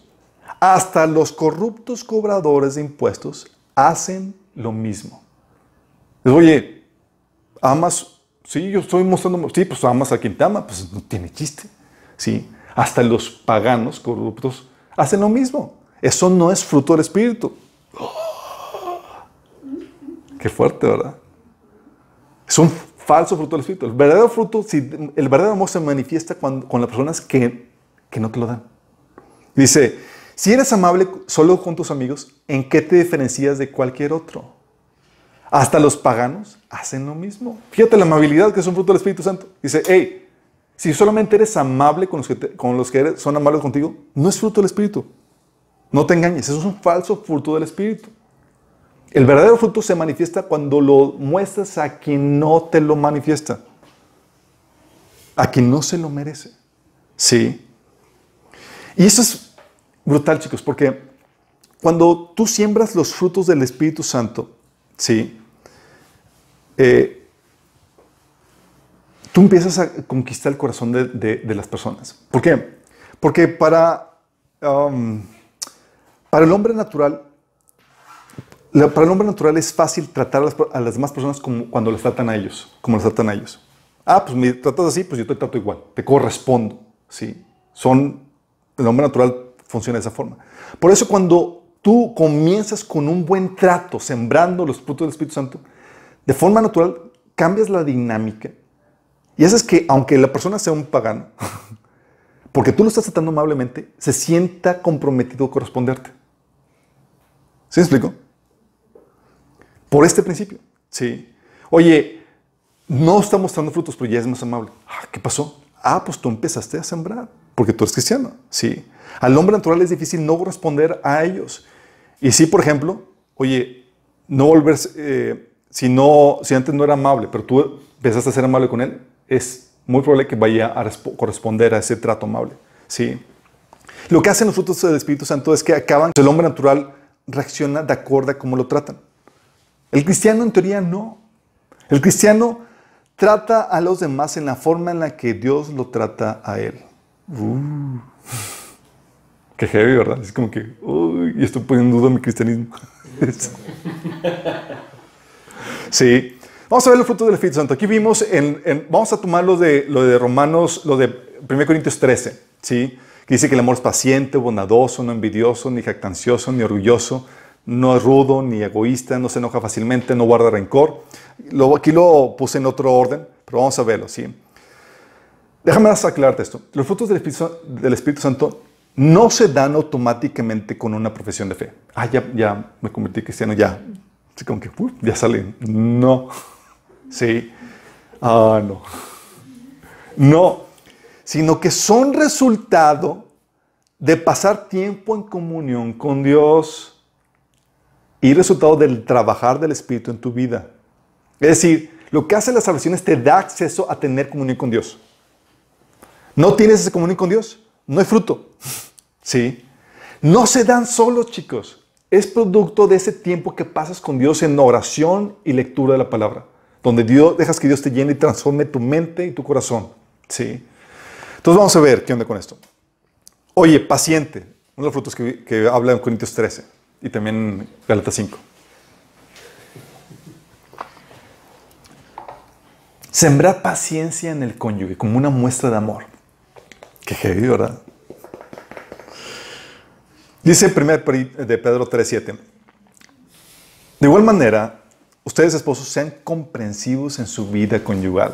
Hasta los corruptos cobradores de impuestos hacen lo mismo. Oye, amas, sí, yo estoy mostrando, sí, pues amas a quien te ama, pues no tiene chiste. Sí, hasta los paganos corruptos hacen lo mismo. Eso no es fruto del Espíritu. Qué fuerte, ¿verdad? Es un falso fruto del Espíritu. El verdadero fruto, si, el verdadero amor se manifiesta con las personas que, que no te lo dan. Dice, si eres amable solo con tus amigos, ¿en qué te diferencias de cualquier otro? Hasta los paganos hacen lo mismo. Fíjate la amabilidad que es un fruto del Espíritu Santo. Dice, hey, si solamente eres amable con los que, con los que son amables contigo, no es fruto del Espíritu. No te engañes, eso es un falso fruto del Espíritu. El verdadero fruto se manifiesta cuando lo muestras a quien no te lo manifiesta, a quien no se lo merece. Sí. Y eso es brutal, chicos, porque cuando tú siembras los frutos del Espíritu Santo, sí, eh, tú empiezas a conquistar el corazón de, las personas. ¿Por qué? Porque para, um, para el hombre natural, para el hombre natural es fácil tratar a las, demás personas como cuando les tratan a ellos, como les tratan a ellos. Ah, pues me tratas así, pues yo te trato igual, te correspondo, ¿sí? Son, el hombre natural funciona de esa forma. Por eso cuando tú comienzas con un buen trato, sembrando los frutos del Espíritu Santo, de forma natural cambias la dinámica. Y eso es que aunque la persona sea un pagano, porque tú lo estás tratando amablemente, se sienta comprometido a corresponderte. ¿Sí me explico? Por este principio. Sí. Oye, no está mostrando frutos, pero ya es más amable. Ah, ¿Qué pasó? Ah, pues tú empezaste a sembrar, porque tú eres cristiano. Sí. Al hombre natural es difícil no responder a ellos. Y sí, por ejemplo, oye, no volverse, eh, si, no, si antes no era amable, pero tú empezaste a ser amable con él, es muy probable que vaya a corresponder a ese trato amable. Sí. Lo que hacen los frutos del Espíritu Santo es que acaban, el hombre natural reacciona de acuerdo a cómo lo tratan. El cristiano en teoría no. El cristiano trata a los demás en la forma en la que Dios lo trata a él. Uh. qué heavy, ¿verdad? Es como que, uy, estoy poniendo en duda mi cristianismo. sí. Vamos a ver los frutos del Espíritu Santo. Aquí vimos, en, vamos a tomar lo de, lo de Romanos, lo de 1 Corintios 13, ¿sí? Que dice que el amor es paciente, bondadoso, no envidioso, ni jactancioso, ni orgulloso no es rudo ni egoísta, no se enoja fácilmente, no guarda rencor. aquí lo puse en otro orden, pero vamos a verlo, ¿sí? Déjame aclararte esto. Los frutos del Espíritu, Santo no se dan automáticamente con una profesión de fe. Ah, ya, ya me convertí cristiano, ya. Así como que, ya salen. No. Sí. Ah, no. No. Sino que son resultado de pasar tiempo en comunión con Dios y resultado del trabajar del Espíritu en tu vida. Es decir, lo que hace la salvación es te da acceso a tener comunión con Dios. No tienes esa comunión con Dios, no hay fruto. ¿Sí? No se dan solos, chicos. Es producto de ese tiempo que pasas con Dios en oración y lectura de la palabra, donde Dios dejas que Dios te llene y transforme tu mente y tu corazón. ¿Sí? Entonces vamos a ver qué onda con esto. Oye, paciente, uno de los frutos que, que habla en Corintios 13 y también Galata 5. Sembrar paciencia en el cónyuge como una muestra de amor. Qué heavy, ¿verdad? Dice el primer de Pedro 3.7. De igual manera, ustedes esposos sean comprensivos en su vida conyugal,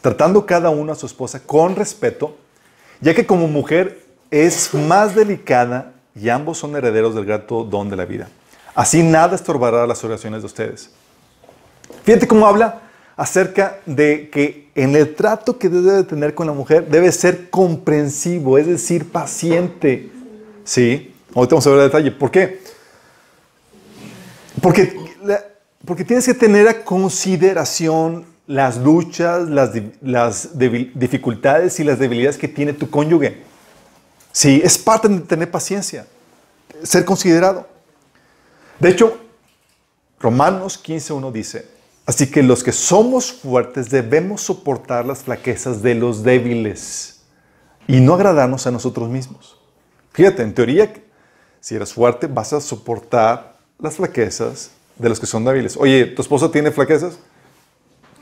tratando cada uno a su esposa con respeto, ya que como mujer es más delicada y ambos son herederos del grato don de la vida. Así nada estorbará las oraciones de ustedes. Fíjate cómo habla acerca de que en el trato que debe tener con la mujer debe ser comprensivo, es decir, paciente. ¿Sí? Ahorita vamos a ver el detalle. ¿Por qué? Porque, porque tienes que tener a consideración las luchas, las, las dificultades y las debilidades que tiene tu cónyuge. Sí, es parte de tener paciencia, ser considerado. De hecho, Romanos 15.1 dice, así que los que somos fuertes debemos soportar las flaquezas de los débiles y no agradarnos a nosotros mismos. Fíjate, en teoría, si eres fuerte, vas a soportar las flaquezas de los que son débiles. Oye, ¿tu esposo tiene flaquezas?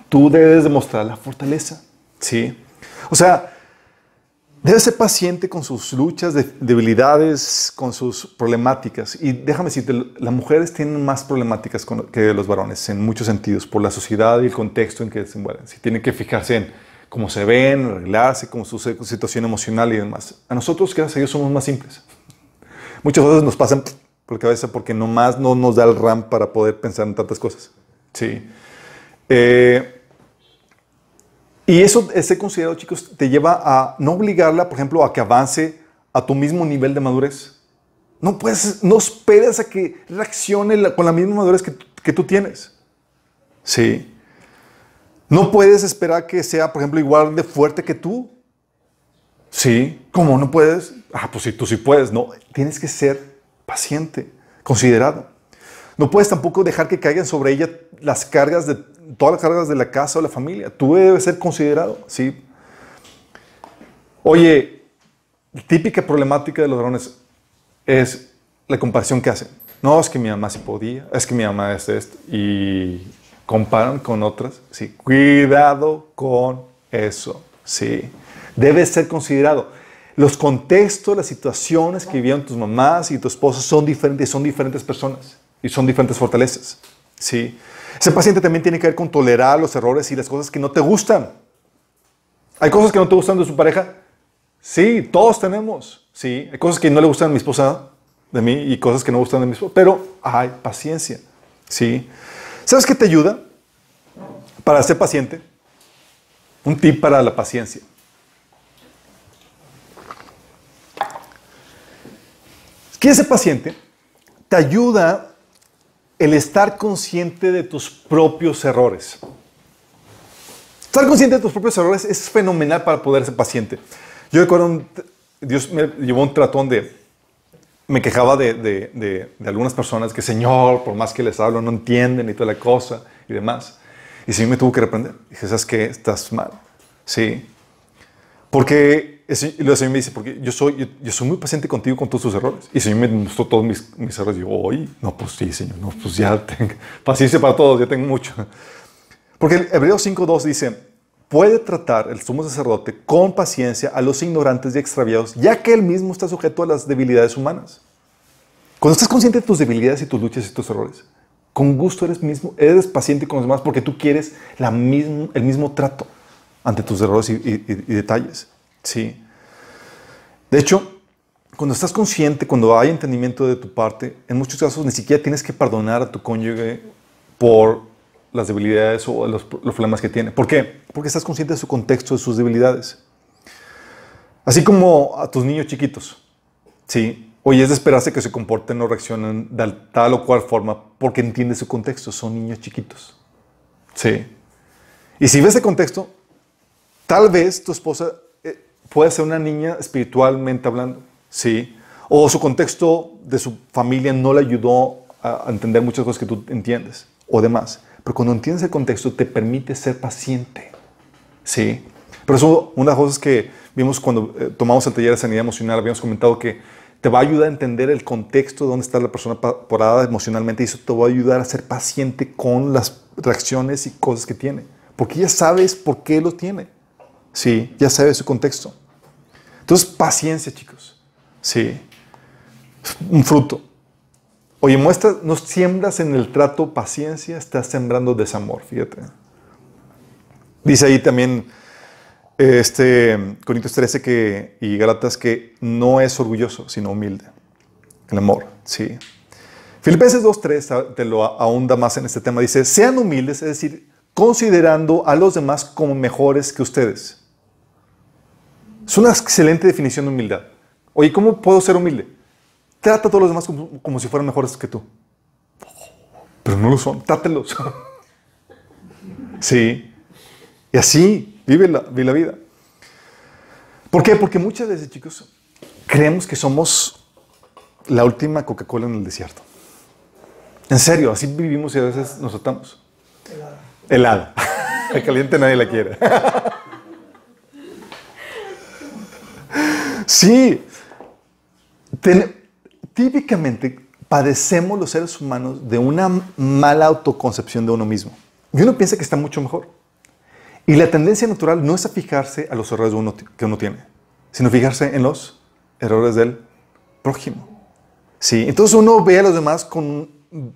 Tú debes demostrar la fortaleza. ¿Sí? O sea, debes ser paciente con sus luchas, debilidades, con sus problemáticas. Y déjame decirte, las mujeres tienen más problemáticas que los varones en muchos sentidos, por la sociedad y el contexto en que se mueven. Si tienen que fijarse en cómo se ven, arreglarse, con su situación emocional y demás. A nosotros, gracias a Dios, somos más simples. Muchas veces nos pasan por la cabeza porque nomás no nos da el RAM para poder pensar en tantas cosas. Sí. Eh, y eso, ese considerado, chicos, te lleva a no obligarla, por ejemplo, a que avance a tu mismo nivel de madurez. No puedes, no esperes a que reaccione con la misma madurez que, que tú tienes. Sí. No puedes esperar que sea, por ejemplo, igual de fuerte que tú. Sí. ¿Cómo no puedes? Ah, pues sí, tú sí puedes. No, tienes que ser paciente, considerado. No puedes tampoco dejar que caigan sobre ella las cargas de todas las cargas de la casa o la familia. Tú debes ser considerado, ¿sí? Oye, típica problemática de los varones es la comparación que hacen. No, es que mi mamá sí podía, es que mi mamá es esto. Y comparan con otras. Sí, cuidado con eso. Sí, debe ser considerado los contextos, las situaciones que vivieron tus mamás y tu esposo son diferentes, son diferentes personas y son diferentes fortalezas. ¿sí? Ese paciente también tiene que ver con tolerar los errores y las cosas que no te gustan. ¿Hay cosas que no te gustan de su pareja? Sí, todos tenemos. Sí, hay cosas que no le gustan a mi esposa de mí y cosas que no gustan de mi esposa, pero hay paciencia. Sí. ¿Sabes qué te ayuda para ser paciente? Un tip para la paciencia. ¿Quieres ser paciente? Te ayuda el estar consciente de tus propios errores. Estar consciente de tus propios errores es fenomenal para poder ser paciente. Yo recuerdo, Dios me llevó un tratón de, me quejaba de, de, algunas personas que, Señor, por más que les hablo, no entienden y toda la cosa y demás. Y sí me tuvo que reprender. Dije, ¿sabes qué? Estás mal. Sí. Porque y luego el Señor me dice, porque yo soy, yo, soy muy paciente contigo con todos tus errores. Y el Señor me mostró todos mis, mis errores. Y yo, oye, no, pues sí, Señor, no, pues ya tengo paciencia para todos, ya tengo mucho. Porque el Hebreos 5.2 dice, puede tratar el sumo sacerdote con paciencia a los ignorantes y extraviados, ya que él mismo está sujeto a las debilidades humanas. Cuando estás consciente de tus debilidades y tus luchas y tus errores, con gusto eres mismo, eres paciente con los demás porque tú quieres la mismo, el mismo trato ante tus errores y detalles. Sí. De hecho, cuando estás consciente, cuando hay entendimiento de tu parte, en muchos casos ni siquiera tienes que perdonar a tu cónyuge por las debilidades o los, problemas que tiene. ¿Por qué? Porque estás consciente de su contexto, de sus debilidades. Así como a tus niños chiquitos. Sí. Oye, es de esperarse que se comporten o reaccionen de tal o cual forma porque entiendes su contexto. Son niños chiquitos. Sí. Y si ves ese contexto, tal vez tu esposa puede ser una niña espiritualmente hablando, sí, o su contexto de su familia no le ayudó a entender muchas cosas que tú entiendes o demás. Pero cuando entiendes el contexto te permite ser paciente, sí. Por eso una de las cosas que vimos cuando eh, tomamos el taller de sanidad emocional, habíamos comentado que te va a ayudar a entender el contexto de dónde está la persona parada emocionalmente y eso te va a ayudar a ser paciente con las reacciones y cosas que tiene. Porque ya sabes por qué lo tiene. Sí, ya sabes su contexto. Entonces, paciencia, chicos. Sí. Un fruto. Oye, muestra, no siembras en el trato paciencia, estás sembrando desamor, fíjate. Dice ahí también este, Corintios 13 que, y Galatas que no es orgulloso, sino humilde. El amor, sí. Filipenses 2.3 te lo ahonda más en este tema. Dice, sean humildes, es decir, considerando a los demás como mejores que ustedes. Es una excelente definición de humildad. Oye, ¿cómo puedo ser humilde? Trata a todos los demás como, si fueran mejores que tú. Pero no lo son, trátelos. sí. Y así vive la, vive la vida. ¿Por qué? Porque muchas veces, chicos, creemos que somos la última Coca-Cola en el desierto. En serio, así vivimos y a veces nos tratamos. Helada. Helada. El caliente nadie la quiere. Sí. típicamente padecemos los seres humanos de una mala autoconcepción de uno mismo. Y uno piensa que está mucho mejor. Y la tendencia natural no es a fijarse a los errores que uno tiene, sino fijarse en los errores del prójimo. Sí, entonces uno ve a los demás con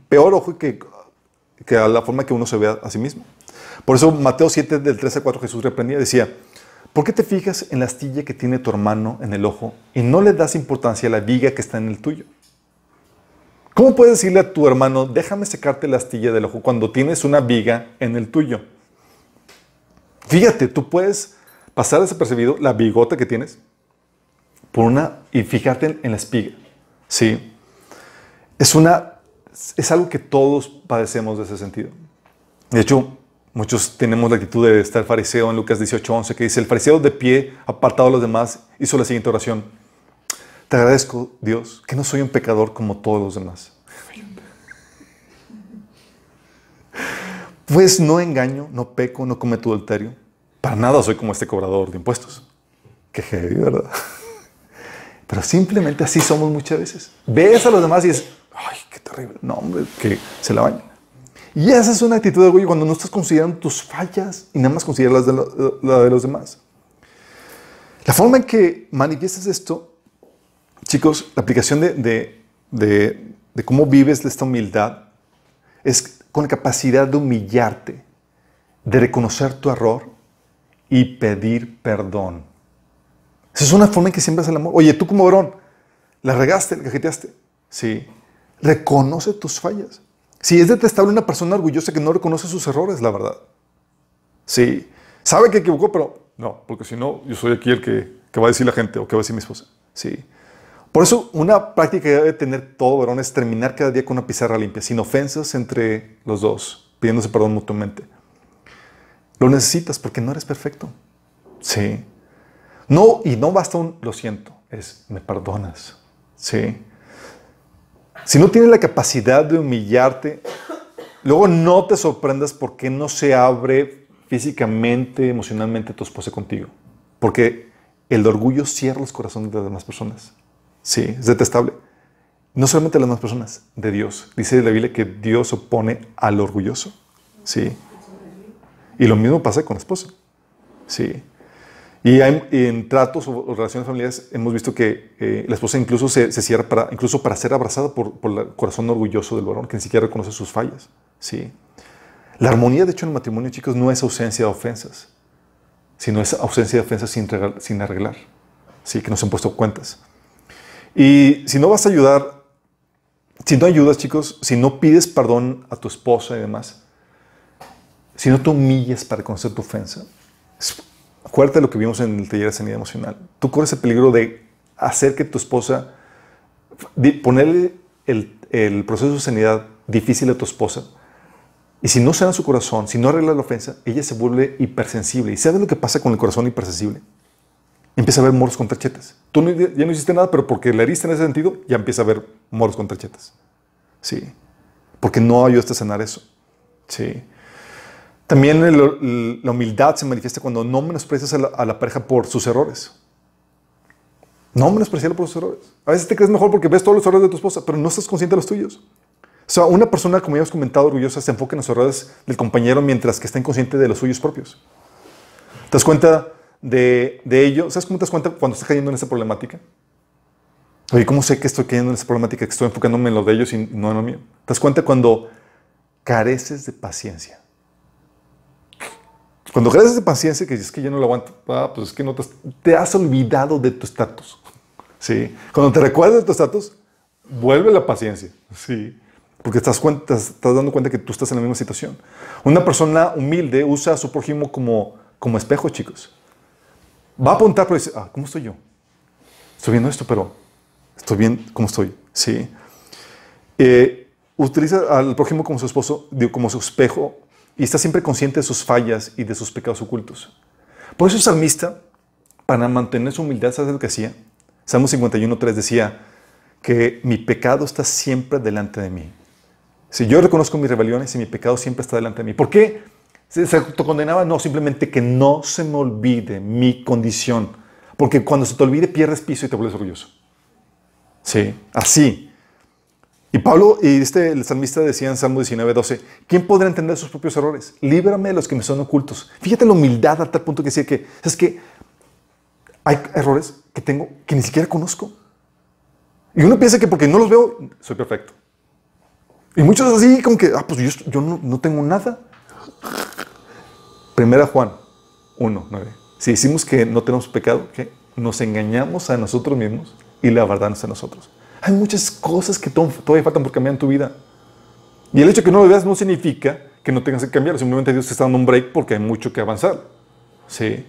peor ojo que, que a la forma que uno se ve a, sí mismo. Por eso Mateo 7 del 13 a 4 Jesús reprendía, decía, ¿por qué te fijas en la astilla que tiene tu hermano en el ojo y no le das importancia a la viga que está en el tuyo? ¿Cómo puedes decirle a tu hermano, déjame secarte la astilla del ojo cuando tienes una viga en el tuyo? Fíjate, tú puedes pasar desapercibido la bigota que tienes por una y fijarte en la espiga. Sí. Es una es algo que todos padecemos de ese sentido. De hecho, muchos tenemos la actitud de estar fariseo en Lucas 18:11 que dice, "El fariseo de pie, apartado de los demás, hizo la siguiente oración: Te agradezco, Dios, que no soy un pecador como todos los demás." Pues no engaño, no peco, no cometo adulterio. Para nada soy como este cobrador de impuestos. Qué heavy, ¿verdad? Pero simplemente así somos muchas veces. Ves a los demás y dices, ay, qué terrible. No, hombre, que se la bañen. Y esa es una actitud de orgullo cuando no estás considerando tus fallas y nada más consideras la de, de los demás. La forma en que manifiestas esto, chicos, la aplicación de, de cómo vives esta humildad es con la capacidad de humillarte, de reconocer tu error y pedir perdón. Esa es una forma en que siempre es el amor. Oye, tú como varón, la regaste, la cajeteaste. Sí. Reconoce tus fallas. Si es detestable una persona orgullosa que no reconoce sus errores, la verdad. Sí. Sabe que equivocó, pero no, porque si no, yo soy aquí el que, que va a decir la gente o que va a decir mi esposa. Sí. Por eso, una práctica que debe tener todo varón es terminar cada día con una pizarra limpia, sin ofensas entre los dos, pidiéndose perdón mutuamente. Lo necesitas porque no eres perfecto. Sí. No, y no basta un lo siento, es me perdonas. Sí. Si no tienes la capacidad de humillarte, luego no te sorprendas porque no se abre físicamente, emocionalmente tu esposa contigo. Porque el orgullo cierra los corazones de las demás personas. Sí, es detestable. No solamente de las demás personas, de Dios. Dice la Biblia que Dios opone al orgulloso. Sí. Y lo mismo pasa con la esposa. Sí. Y en tratos o relaciones familiares hemos visto que eh, la esposa incluso se, cierra para, incluso para ser abrazada por, el corazón orgulloso del varón, que ni siquiera reconoce sus fallas. ¿sí? La armonía, de hecho, en el matrimonio, chicos, no es ausencia de ofensas, sino es ausencia de ofensas sin, sin arreglar, ¿sí? que nos han puesto cuentas. Y si no vas a ayudar, si no ayudas, chicos, si no pides perdón a tu esposa y demás, si no te humillas para reconocer tu ofensa, acuérdate de lo que vimos en el taller de sanidad emocional. Tú corres el peligro de hacer que tu esposa, ponerle el, proceso de sanidad difícil a tu esposa. Y si no sana su corazón, si no arregla la ofensa, ella se vuelve hipersensible. ¿Y sabes lo que pasa con el corazón hipersensible? empieza a ver moros con tarjetas. Tú ya no hiciste nada, pero porque la heriste en ese sentido, ya empieza a ver moros con tarjetas. Sí. Porque no ayudaste a sanar eso. Sí. También la humildad se manifiesta cuando no menosprecias a la, a la pareja por sus errores. No menospreciarlo por sus errores. A veces te crees mejor porque ves todos los errores de tu esposa, pero no estás consciente de los tuyos. O sea, una persona, como ya hemos comentado, orgullosa, se enfoca en los errores del compañero mientras que está inconsciente de los suyos propios. ¿Te das cuenta? de, ello. ¿Sabes cómo te das cuenta cuando estás cayendo en esa problemática? Oye, ¿cómo sé que estoy cayendo en esa problemática? Que estoy enfocándome en lo de ellos y no en lo mío. ¿Te das cuenta cuando careces de paciencia? Cuando careces de paciencia, que dices que yo no lo aguanto, ah, pues es que no te, has olvidado de tu estatus. ¿sí? Cuando te recuerdas de tu estatus, vuelve la paciencia. ¿sí? Porque estás, cuenta, estás dando cuenta que tú estás en la misma situación. Una persona humilde usa a su prójimo como, como espejo, chicos. Va a apuntar, pero dice, ah, ¿cómo estoy yo? Estoy viendo esto, pero estoy bien, ¿cómo estoy? Sí. Eh, utiliza al prójimo como su esposo, como su espejo, y está siempre consciente de sus fallas y de sus pecados ocultos. Por eso el salmista, para mantener su humildad, ¿sabes lo que hacía? Salmo 51.3 decía que mi pecado está siempre delante de mí. Si yo reconozco mis rebeliones y mi pecado siempre está delante de mí. ¿Por qué se, autocondenaba? No, simplemente que no se me olvide mi condición. Porque cuando se te olvide pierdes piso y te vuelves orgulloso. Sí, así. Y Pablo y este, el salmista decía en Salmo 19, 12, ¿quién podrá entender sus propios errores? Líbrame de los que me son ocultos. Fíjate la humildad a tal punto que decía que, es que hay errores que tengo que ni siquiera conozco. Y uno piensa que porque no los veo, soy perfecto. Y muchos así, como que, ah, pues yo, no, tengo nada. Primera Juan 1, 9. Si decimos que no tenemos pecado, que nos engañamos a nosotros mismos y la verdad no está en nosotros. Hay muchas cosas que todavía faltan por cambiar en tu vida. Y el hecho de que no lo veas no significa que no tengas que cambiar. Simplemente Dios te está dando un break porque hay mucho que avanzar. Sí.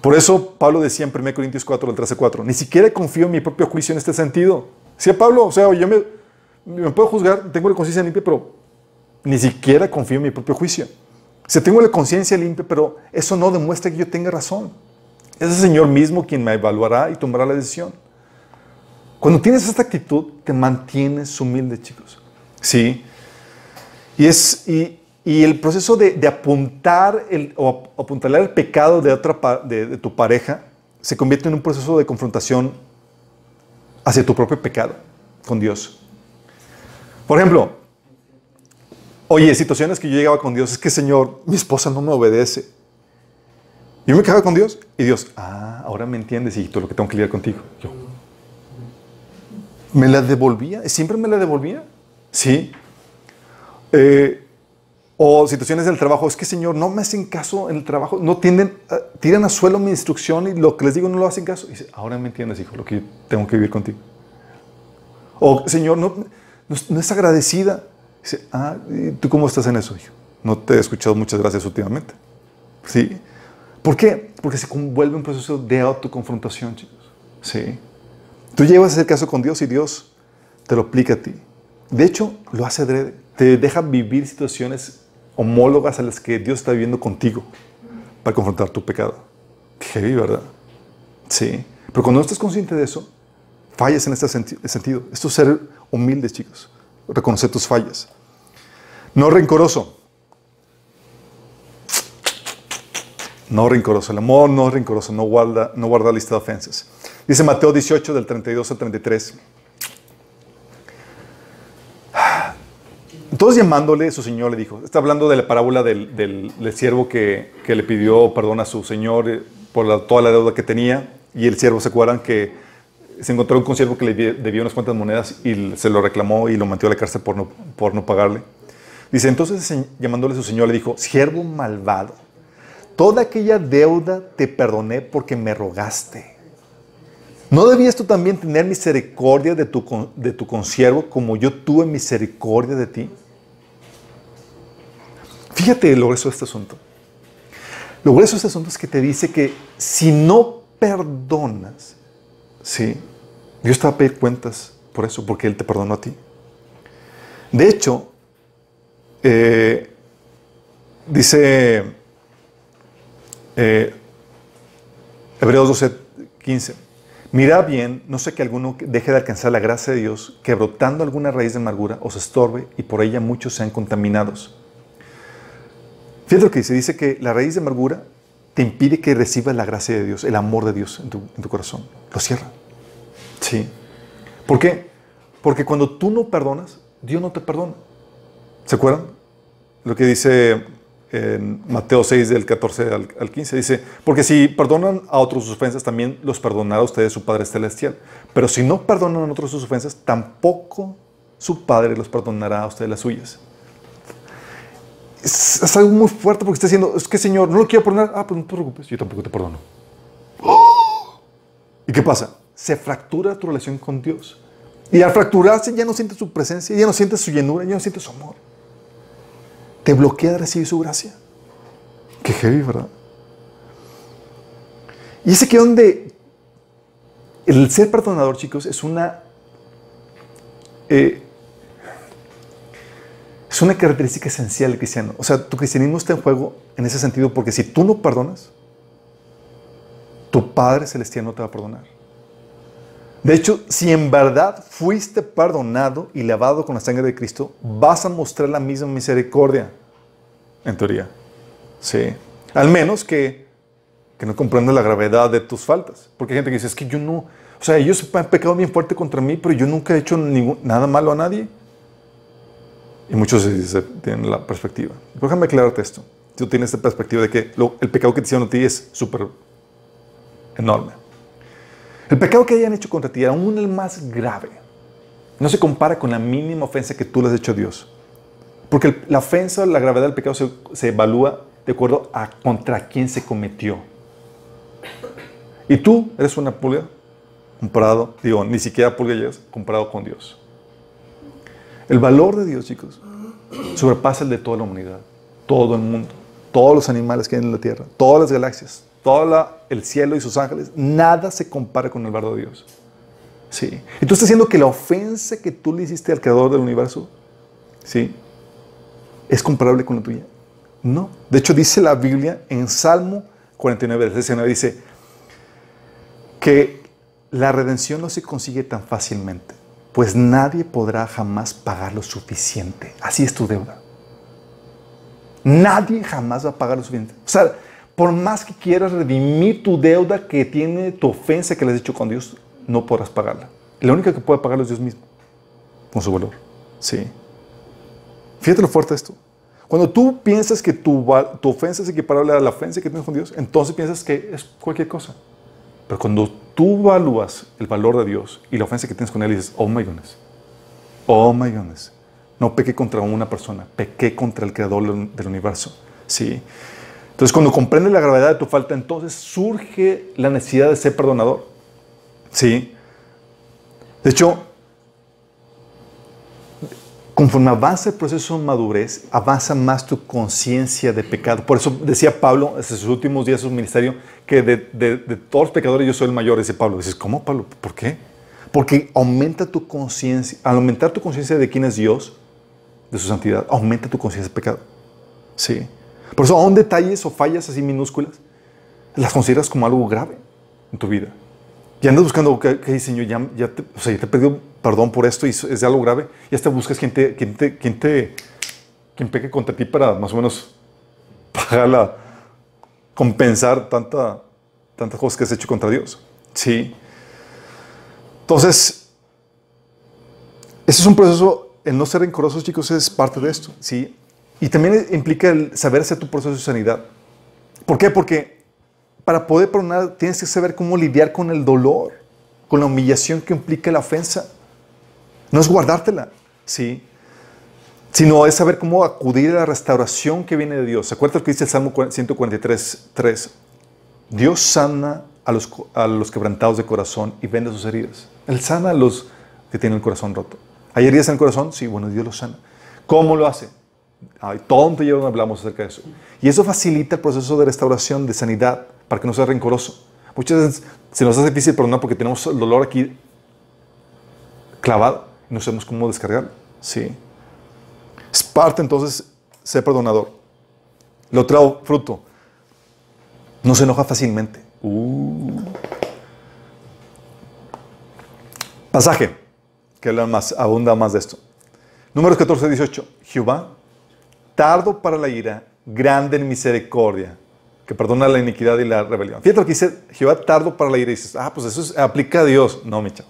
Por eso Pablo decía en 1 Corintios 4, del 13, 4, ni siquiera confío en mi propio juicio en este sentido. Decía Pablo, o sea, yo me, me puedo juzgar, tengo la conciencia limpia, pero ni siquiera confío en mi propio juicio. O sea, tengo la conciencia limpia, pero eso no demuestra que yo tenga razón. Es el Señor mismo quien me evaluará y tomará la decisión. Cuando tienes esta actitud, te mantienes humilde, chicos. Sí. Y, es, y, y el proceso de, de, apuntar el, o apuntalar el pecado de, otra, de, de tu pareja se convierte en un proceso de confrontación hacia tu propio pecado con Dios. Por ejemplo, oye, situaciones que yo llegaba con Dios, es que Señor, mi esposa no me obedece. Yo me quedaba con Dios y Dios, ah, ahora me entiendes, hijito, lo que tengo que lidiar contigo. Yo, me la devolvía, siempre me la devolvía. Sí. Eh, o situaciones del trabajo, es que Señor, no me hacen caso en el trabajo, no tienden, uh, tiran a suelo mi instrucción y lo que les digo no lo hacen caso. Y dice, ahora me entiendes, hijo, lo que tengo que vivir contigo. O Señor, no, no, no es agradecida. Dice, ah, ¿tú cómo estás en eso, hijo? No te he escuchado muchas gracias últimamente. Sí. ¿Por qué? Porque se vuelve un proceso de autoconfrontación, chicos. Sí. Tú llevas ese caso con Dios y Dios te lo aplica a ti. De hecho, lo hace adrede. Te deja vivir situaciones homólogas a las que Dios está viviendo contigo para confrontar tu pecado. Heavy, ¿verdad? Sí. Pero cuando no estás consciente de eso, fallas en este senti sentido. Esto es ser humildes, chicos. Reconocer tus fallas. No rencoroso. No rencoroso. El amor no es rencoroso. No guarda, no guarda lista de ofensas. Dice Mateo 18, del 32 al 33. Entonces llamándole, su señor le dijo, está hablando de la parábola del, del, siervo que, que, le pidió perdón a su señor eh, por la, toda la deuda que tenía y el siervo, ¿se acuerdan que se encontró un siervo que le debía unas cuantas monedas y se lo reclamó y lo metió a la cárcel por no, por no pagarle? Dice, entonces llamándole a su señor le dijo, siervo malvado, toda aquella deuda te perdoné porque me rogaste. ¿No debías tú también tener misericordia de tu, de tu consiervo como yo tuve misericordia de ti? Fíjate lo grueso de este asunto. Lo grueso de este asunto es que te dice que si no perdonas, ¿sí? Dios te va a pedir cuentas por eso, porque Él te perdonó a ti. De hecho, eh, dice eh, Hebreos 12, 15. Mira bien, no sé que alguno deje de alcanzar la gracia de Dios, que brotando alguna raíz de amargura os estorbe y por ella muchos sean contaminados. Fíjate lo que dice, dice que la raíz de amargura te impide que recibas la gracia de Dios, el amor de Dios en tu, en tu corazón. Lo cierra. Sí. ¿Por qué? Porque cuando tú no perdonas, Dios no te perdona. ¿Se acuerdan? Lo que dice en Mateo 6, del 14 al, al, 15, dice, porque si perdonan a otros sus ofensas, también los perdonará a ustedes su Padre Celestial. Pero si no perdonan a otros sus ofensas, tampoco su Padre los perdonará a ustedes las suyas. Es, es algo muy fuerte porque está diciendo, es que Señor, no lo quiero perdonar. Ah, pues no te preocupes, yo tampoco te perdono. ¿Y qué pasa? Se fractura tu relación con Dios. Y al fracturarse ya no sientes su presencia, ya no sientes su llenura, ya no sientes su amor te bloquea de recibir su gracia. Qué heavy, ¿verdad? Y ese que donde el ser perdonador, chicos, es una. Eh, Es una característica esencial del cristiano. O sea, tu cristianismo está en juego en ese sentido porque si tú no perdonas, tu Padre Celestial no te va a perdonar. De hecho, si en verdad fuiste perdonado y lavado con la sangre de Cristo, vas a mostrar la misma misericordia, en teoría. Sí. Al menos que, que no comprendas la gravedad de tus faltas. Porque hay gente que dice, es que yo no, o sea, ellos han pecado bien fuerte contra mí, pero yo nunca he hecho ningún, nada malo a nadie. Y muchos tienen la perspectiva. Déjame aclararte esto. Tú tienes esta perspectiva de que el pecado que te hicieron a ti es súper enorme. El pecado que hayan hecho contra ti, aún el más grave, no se compara con la mínima ofensa que tú le has hecho a Dios. Porque la ofensa, la gravedad del pecado se, evalúa de acuerdo a contra quién se cometió. Y tú eres una pulga comparado, digo, ni siquiera pulga llegas comparado con Dios. El valor de Dios, chicos, sobrepasa el de toda la humanidad, todo el mundo, todos los animales que hay en la tierra, todas las galaxias, todo el cielo y sus ángeles. Nada se compara con el de Dios. Sí. Y tú estás diciendo que la ofensa que tú le hiciste al creador del universo, ¿sí? ¿Es comparable con la tuya? No. De hecho, dice la Biblia en Salmo 49, 19, dice que la redención no se consigue tan fácilmente pues nadie podrá jamás pagar lo suficiente. Así es tu deuda. Nadie jamás va a pagar lo suficiente. O sea, por más que quieras redimir tu deuda que tiene tu ofensa que le has hecho con Dios, no podrás pagarla. La única que puede pagarlo es Dios mismo, con su valor. Sí. Fíjate lo fuerte de esto. Cuando tú piensas que tu, tu ofensa es equiparable a la ofensa que tienes con Dios, entonces piensas que es cualquier cosa. Pero cuando tú evalúas el valor de Dios y la ofensa que tienes con Él dices, oh my goodness, oh my goodness, no pequé contra una persona, pequé contra el creador del universo. ¿sí? Entonces, cuando comprendes la gravedad de tu falta, entonces surge la necesidad de ser perdonador. ¿sí? De hecho, Conforme avanza el proceso de madurez, avanza más tu conciencia de pecado. Por eso decía Pablo, en sus últimos días de su ministerio, que de, todos los pecadores yo soy el mayor, dice Pablo. Dices, ¿cómo Pablo? ¿Por qué? Porque aumenta tu conciencia, al aumentar tu conciencia de quién es Dios, de su santidad, aumenta tu conciencia de pecado. Sí. Por eso, aún detalles o fallas así minúsculas, las consideras como algo grave en tu vida. Y andas buscando, ¿qué, qué Señor? Ya, ya, te, o ya he pedido perdón por esto y es de algo grave. Y hasta buscas quien te, quien te, quien te, quien peque contra ti para más o menos pagarla, compensar tanta, tantas cosas que has hecho contra Dios. Sí. Entonces, ese es un proceso, el no ser rencorosos, chicos, es parte de esto. Sí. Y también implica el saber hacer tu proceso de sanidad. ¿Por qué? Porque para poder perdonar tienes que saber cómo lidiar con el dolor, con la humillación que implica la ofensa. No es guardártela, ¿sí? Sino es saber cómo acudir a la restauración que viene de Dios. ¿Se acuerdan que dice el Salmo 143, 3? Dios sana a los, a los quebrantados de corazón y vende sus heridas. Él sana a los que tienen el corazón roto. ¿Hay heridas en el corazón? Sí, bueno, Dios los sana. ¿Cómo lo hace? Todo un taller hablamos acerca de eso. Y eso facilita el proceso de restauración, de sanidad para que no sea rencoroso. Muchas veces se nos hace difícil perdonar porque tenemos el dolor aquí clavado y no sabemos cómo descargarlo. Sí. Es parte entonces ser perdonador. El otro fruto, no se enoja fácilmente. Uh. Pasaje que habla más, abunda más de esto. Números 14, 18. Jehová, tardo para la ira, grande en misericordia que perdona la iniquidad y la rebelión. Fíjate lo que dice Jehová tardo para la ira y dices, ah, pues eso aplica a Dios. No, mi chavo.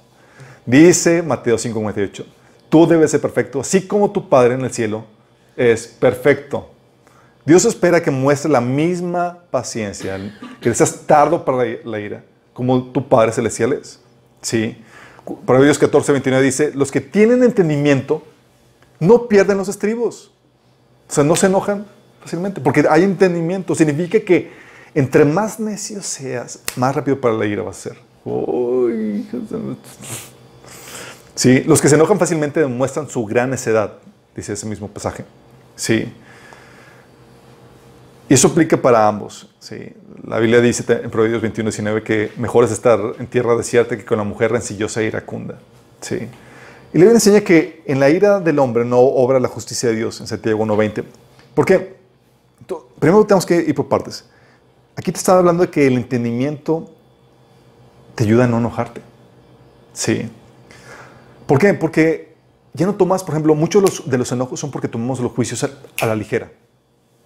Dice Mateo 5:58, tú debes ser perfecto, así como tu Padre en el cielo es perfecto. Dios espera que muestres la misma paciencia, que seas tardo para la ira, como tu Padre celestial es. ¿Sí? Proverbios 14, 29 dice, los que tienen entendimiento no pierden los estribos. O sea, no se enojan fácilmente, porque hay entendimiento. Significa que entre más necio seas, más rápido para la ira vas a ser. sí, los que se enojan fácilmente demuestran su gran necedad, dice ese mismo pasaje. Sí. Y eso aplica para ambos. Sí. La Biblia dice en Proverbios 21, 19 que mejor es estar en tierra desierta que con la mujer rencillosa e iracunda. Sí. Y la Biblia enseña que en la ira del hombre no obra la justicia de Dios, en Santiago 1.20. ¿Por qué? Primero tenemos que ir por partes. Aquí te estaba hablando de que el entendimiento te ayuda a no enojarte. Sí. ¿Por qué? Porque ya no tomas, por ejemplo, muchos de los enojos son porque tomamos los juicios a la ligera.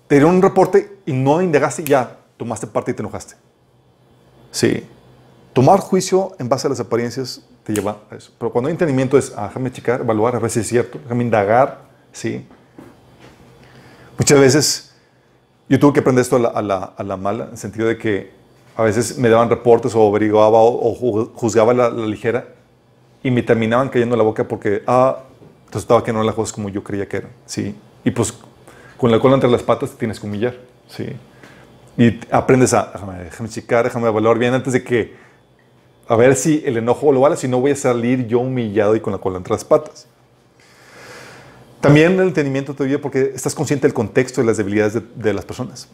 Te dieron un reporte y no indagaste, ya tomaste parte y te enojaste. Sí. Tomar juicio en base a las apariencias te lleva a eso. Pero cuando hay entendimiento es, ah, déjame checar, evaluar, a ver si es cierto, déjame indagar, ¿sí? Muchas veces yo tuve que aprender esto a la, mala, en el sentido de que a veces me daban reportes o averiguaba o, juzgaba la, la, ligera y me terminaban cayendo en la boca porque, ah, estaba que no las cosas como yo creía que eran, ¿sí? Y pues con la cola entre las patas te tienes que humillar, ¿sí? Y aprendes a, déjame, déjame checar, déjame evaluar bien antes de que a ver si el enojo lo vale, si no voy a salir yo humillado y con la cola entre las patas. También el entendimiento te ayuda porque estás consciente del contexto y las debilidades de, las personas.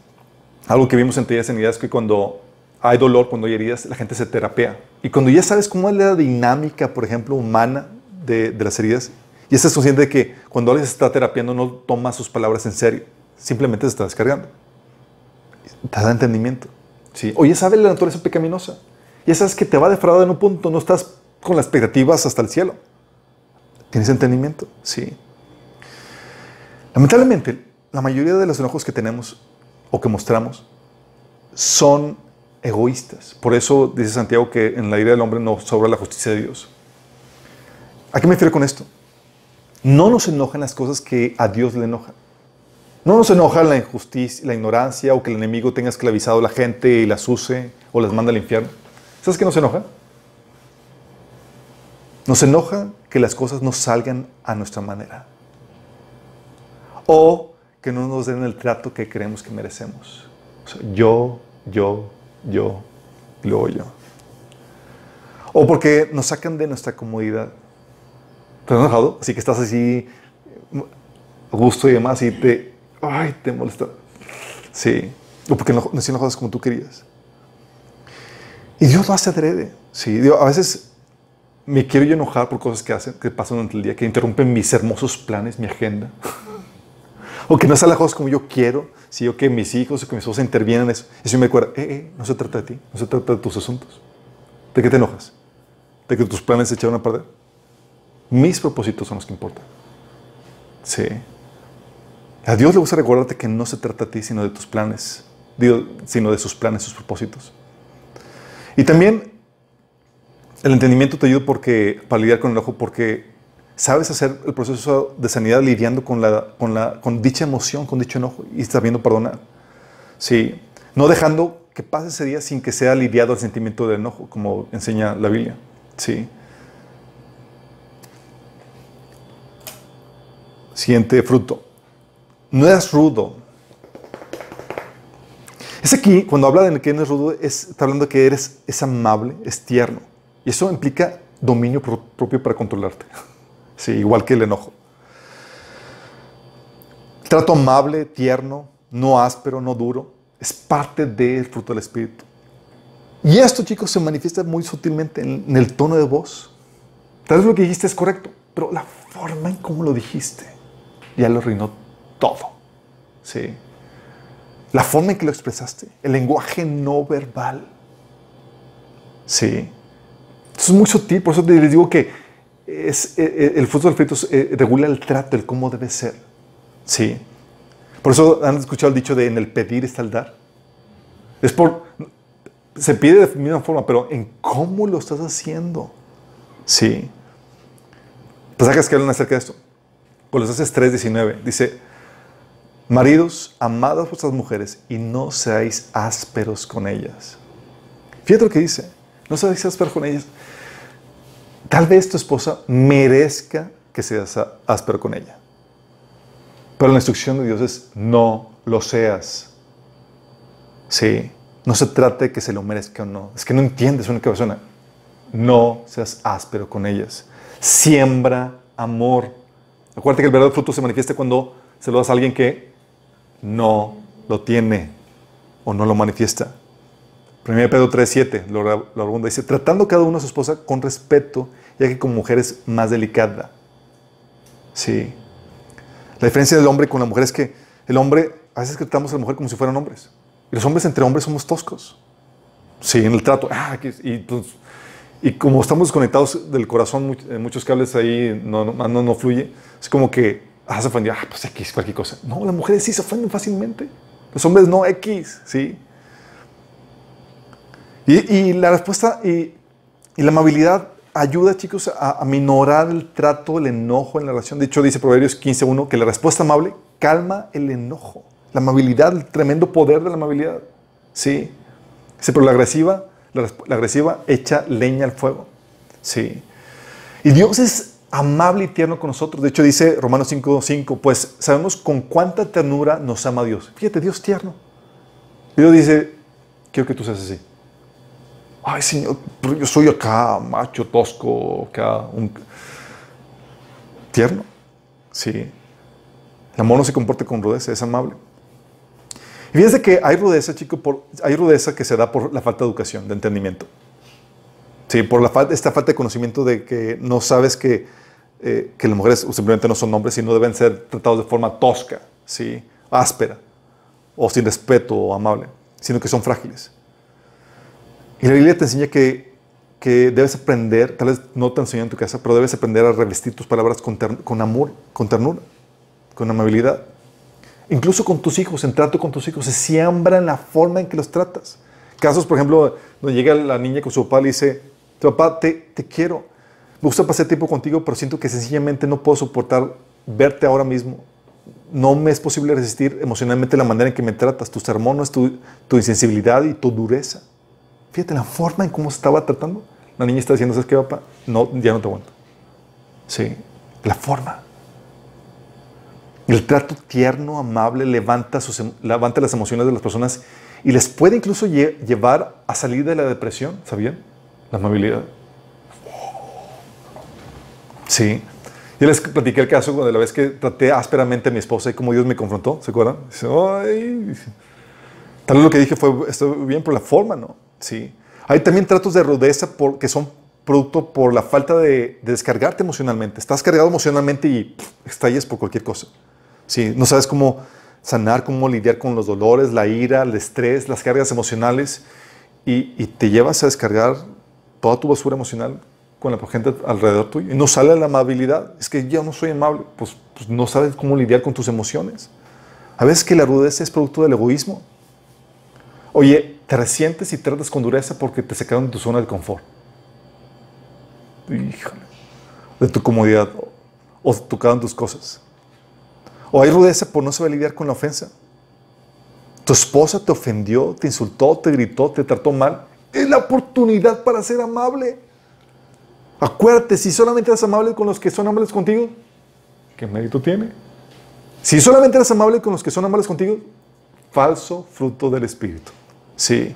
Algo que vimos en Teoría Sanidad es que cuando hay dolor, cuando hay heridas, la gente se terapea. Y cuando ya sabes cómo es la dinámica, por ejemplo, humana de, las heridas, y estás consciente de que cuando alguien se está terapiando no toma sus palabras en serio, simplemente se está descargando. Te da entendimiento. Sí. O ya la naturaleza pecaminosa. Ya sabes que te va a en un punto, no estás con las expectativas hasta el cielo. ¿Tienes entendimiento? Sí. Lamentablemente, la mayoría de los enojos que tenemos o que mostramos son egoístas. Por eso dice Santiago que en la ira del hombre no sobra la justicia de Dios. ¿A qué me refiero con esto? No nos enojan las cosas que a Dios le enojan. No nos enoja la injusticia, la ignorancia o que el enemigo tenga esclavizado a la gente y las use o las manda al infierno. ¿Sabes qué nos enoja? Nos enoja que las cosas no salgan a nuestra manera. O que no nos den el trato que creemos que merecemos. yo, yo, yo, luego yo. O porque nos sacan de nuestra comodidad. ¿Te has enojado? Así que estás así, gusto y demás, y te, ay, te molesta. Sí. O porque no, no enojadas como tú querías. Y Dios lo hace adrede. Sí, a veces me quiero yo enojar por cosas que hacen, que pasan durante el día, que interrumpen mis hermosos planes, mi agenda. o que no salen las cosas como yo quiero. Si yo que mis hijos o que mis esposa intervienen en eso. Si me acuerdo, eh, eh, no se trata de ti, no se trata de tus asuntos. ¿De qué te enojas? ¿De que tus planes se echaron a perder? Mis propósitos son los que importan. Sí. A Dios le gusta recordarte que no se trata de ti, sino de tus planes, sino de sus planes, sus propósitos. Y también el entendimiento te ayuda porque, para lidiar con el ojo porque sabes hacer el proceso de sanidad lidiando con, la, con, la, con dicha emoción, con dicho enojo y sabiendo perdonar. Sí, no dejando que pase ese día sin que sea lidiado el sentimiento del enojo, como enseña la Biblia. Sí. Siguiente fruto. No es rudo, es aquí, cuando habla de que no es rudo, está hablando de que eres, es amable, es tierno. Y eso implica dominio propio para controlarte. Sí, igual que el enojo. Trato amable, tierno, no áspero, no duro, es parte del fruto del Espíritu. Y esto, chicos, se manifiesta muy sutilmente en, en el tono de voz. Tal vez lo que dijiste es correcto, pero la forma en cómo lo dijiste ya lo arruinó todo. Sí la forma en que lo expresaste, el lenguaje no verbal. Sí. Eso es muy sutil, por eso les digo que es, eh, eh, el fruto del Espíritu eh, regula el trato, el cómo debe ser. Sí. Por eso han escuchado el dicho de en el pedir está el dar. Es por, se pide de misma forma, pero en cómo lo estás haciendo. Sí. Hagas que hablan acerca de esto. Colosenses 3:19 dice, Maridos, amad a vuestras mujeres y no seáis ásperos con ellas. Fíjate lo que dice, no seáis ásperos con ellas. Tal vez tu esposa merezca que seas áspero con ella. Pero la instrucción de Dios es no lo seas. Sí, no se trata de que se lo merezca o no. Es que no entiendes una persona. No seas áspero con ellas. Siembra amor. Acuérdate que el verdadero fruto se manifiesta cuando se lo das a alguien que no lo tiene o no lo manifiesta. 1 Pedro 3.7 lo, lo dice, tratando cada uno a su esposa con respeto, ya que como mujer es más delicada, Sí. La diferencia del hombre con la mujer es que el hombre, a veces tratamos a la mujer como si fueran hombres. Y los hombres entre hombres somos toscos. Sí, en el trato. Ah, y, pues, y, como estamos desconectados del corazón, muchos cables ahí no, no, no, fluye. Es como que, ah, se ah, pues X, cualquier cosa. No, las mujeres sí se ofenden fácilmente. Los hombres no, X, ¿sí? Y, y la respuesta y, y, la amabilidad ayuda, chicos, a, a, minorar el trato, el enojo en la relación. De hecho, dice Proverbios 15.1 que la respuesta amable calma el enojo. La amabilidad, el tremendo poder de la amabilidad. Sí. Dice, pero la agresiva, la agresiva echa leña al fuego. Sí. Y Dios es amable y tierno con nosotros. De hecho, dice Romanos 5.5, pues sabemos con cuánta ternura nos ama Dios. Fíjate, Dios tierno. Dios dice, quiero que tú seas así. Ay, Señor, yo soy acá macho, tosco, acá un... Tierno. Sí. El amor no se comporta con rudeza, es amable. Y fíjense que hay rudeza, chicos, hay rudeza que se da por la falta de educación, de entendimiento. Sí, por la falta, esta falta de conocimiento de que no sabes que, eh, que las mujeres simplemente no son hombres, sino deben ser tratados de forma tosca, ¿sí? áspera, o sin respeto o amable, sino que son frágiles. Y la Biblia te enseña que, que debes aprender, tal vez no te enseñan en tu casa, pero debes aprender a revestir tus palabras con, con amor, con ternura, con amabilidad. Incluso con tus hijos, en trato con tus hijos, se siembra en la forma en que los tratas. Casos, por ejemplo, donde llega la niña con su papá y le dice, papá, te, te quiero, me gusta pasar tiempo contigo, pero siento que sencillamente no puedo soportar verte ahora mismo. No me es posible resistir emocionalmente la manera en que me tratas, tus sermones, tu, tu insensibilidad y tu dureza. Fíjate la forma en cómo se estaba tratando. La niña está diciendo, ¿sabes qué, papá? No, ya no te aguanto. Sí, la forma. El trato tierno, amable, levanta, sus, em, levanta las emociones de las personas y les puede incluso llevar a salir de la depresión, ¿sabían? La amabilidad. Sí. Yo les platiqué el caso de la vez que traté ásperamente a mi esposa y cómo Dios me confrontó, ¿se acuerdan? Dice, Ay. Tal vez lo que dije fue, estoy bien por la forma, ¿no? Sí. Hay también tratos de rudeza por, que son producto por la falta de, descargarte emocionalmente. Estás cargado emocionalmente y estalles por cualquier cosa. Sí, no sabes cómo sanar, cómo lidiar con los dolores, la ira, el estrés, las cargas emocionales y, te llevas a descargar toda tu basura emocional con la gente alrededor tuyo. Y no sale la amabilidad. Es que yo no soy amable. Pues, pues, no sabes cómo lidiar con tus emociones. A veces que la rudeza es producto del egoísmo. Oye, te resientes y tratas con dureza porque te sacaron de tu zona de confort. Híjole. De tu comodidad. O tocaron tus cosas. O hay rudeza por no saber lidiar con la ofensa. Tu esposa te ofendió, te insultó, te gritó, te trató mal. Es la oportunidad para ser amable. Acuérdate, si solamente eres amable con los que son amables contigo, ¿qué mérito tiene? Si solamente eres amable con los que son amables contigo, falso fruto del Espíritu. Sí.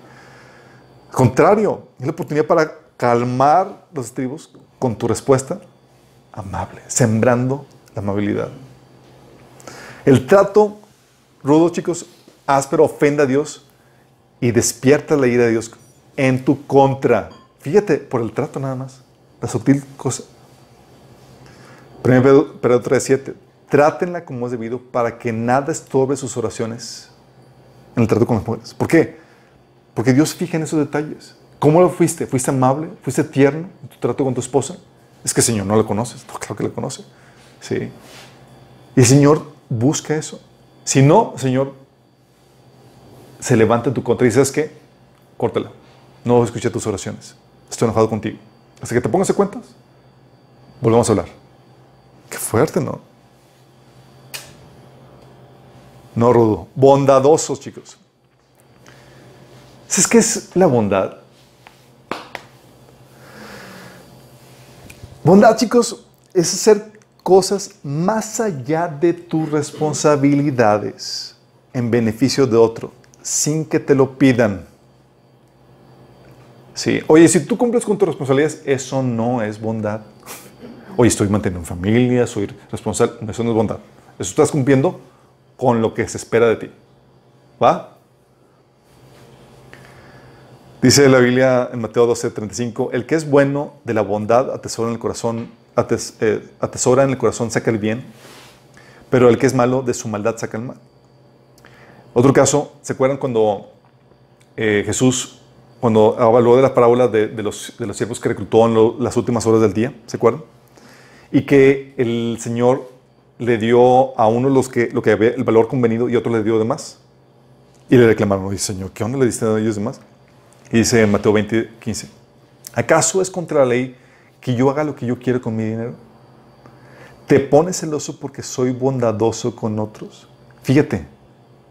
Contrario, es la oportunidad para calmar los estribos con tu respuesta amable, sembrando la amabilidad. El trato rudo, chicos, áspero, ofende a Dios y despierta la ira de Dios en tu contra. Fíjate, por el trato nada más, la sutil cosa. 1 Pedro 3.7 Trátenla como es debido para que nada estorbe sus oraciones en el trato con las mujeres. ¿Por qué? Porque Dios fija en esos detalles. ¿Cómo lo fuiste? ¿Fuiste amable? ¿Fuiste tierno en tu trato con tu esposa? Es que Señor no la conoces. No, claro que la conoce. Sí. Y el Señor busca eso. Si no, Señor, se levanta en tu contra y dices que, córtala. No escuché tus oraciones. Estoy enojado contigo. Hasta que te pongas de cuentas, volvamos a hablar. Qué fuerte, ¿no? No rudo. Bondadosos, chicos. ¿Sabes qué es la bondad? Bondad, chicos, es ser cosas más allá de tus responsabilidades en beneficio de otro, sin que te lo pidan. Sí, oye, si tú cumples con tus responsabilidades, eso no es bondad. Oye, estoy manteniendo familia, soy responsable, eso no es bondad. Eso estás cumpliendo con lo que se espera de ti. ¿Va? Dice la Biblia en Mateo 12:35, el que es bueno de la bondad atesora en el corazón eh, atesora en el corazón saca el bien, pero el que es malo de su maldad saca el mal. Otro caso, ¿se acuerdan cuando eh, Jesús, cuando habló de la parábola de, los, de los siervos que reclutó en las últimas horas del día? ¿Se acuerdan? Y que el Señor le dio a uno los que, lo que había el valor convenido y otro le dio de más. Y le reclamaron, dice Señor, ¿qué onda le diste a ellos de más? Y dice en Mateo 20, 15, ¿acaso es contra la ley que yo haga lo que yo quiero con mi dinero? ¿Te pones celoso porque soy bondadoso con otros? Fíjate,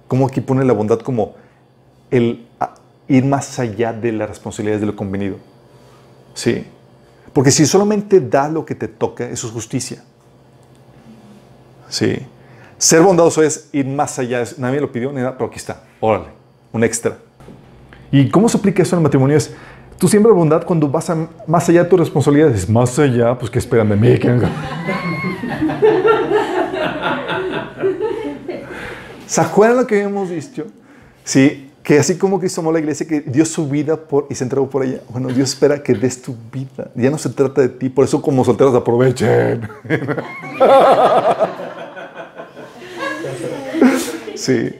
cómo aquí pone la bondad como el ir más allá de las responsabilidades de lo convenido. Sí. Porque si solamente da lo que te toca, eso es justicia. Sí. Ser bondadoso es ir más allá. Nadie lo pidió ni nada, pero aquí está. Órale, un extra. ¿Y cómo se aplica eso en el matrimonio? Es, tú siembras bondad cuando vas más allá de tus responsabilidades. Más allá, pues que esperan de mí? ¿Se acuerdan lo que hemos visto? Sí, que así como Cristo amó la iglesia, que dio su vida por, y se entregó por ella. Bueno, Dios espera que des tu vida. Ya no se trata de ti, por eso como solteros aprovechen. Sí.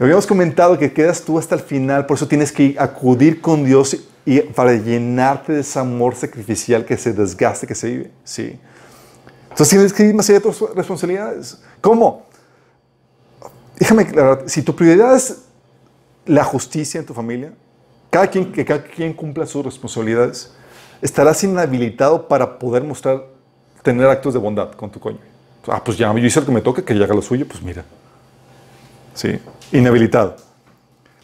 Habíamos comentado que quedas tú hasta el final, por eso tienes que acudir con Dios y para llenarte de ese amor sacrificial que se desgaste, que se vive. Sí. Entonces tienes que ir más allá de tus responsabilidades. ¿Cómo? Déjame aclarar, si tu prioridad es la justicia en tu familia, cada quien, que cada quien cumpla sus responsabilidades, estarás inhabilitado para poder mostrar, tener actos de bondad con tu coño. Ah, pues ya, yo hice lo que me toca, que haga lo suyo, pues mira. Sí, inhabilitado.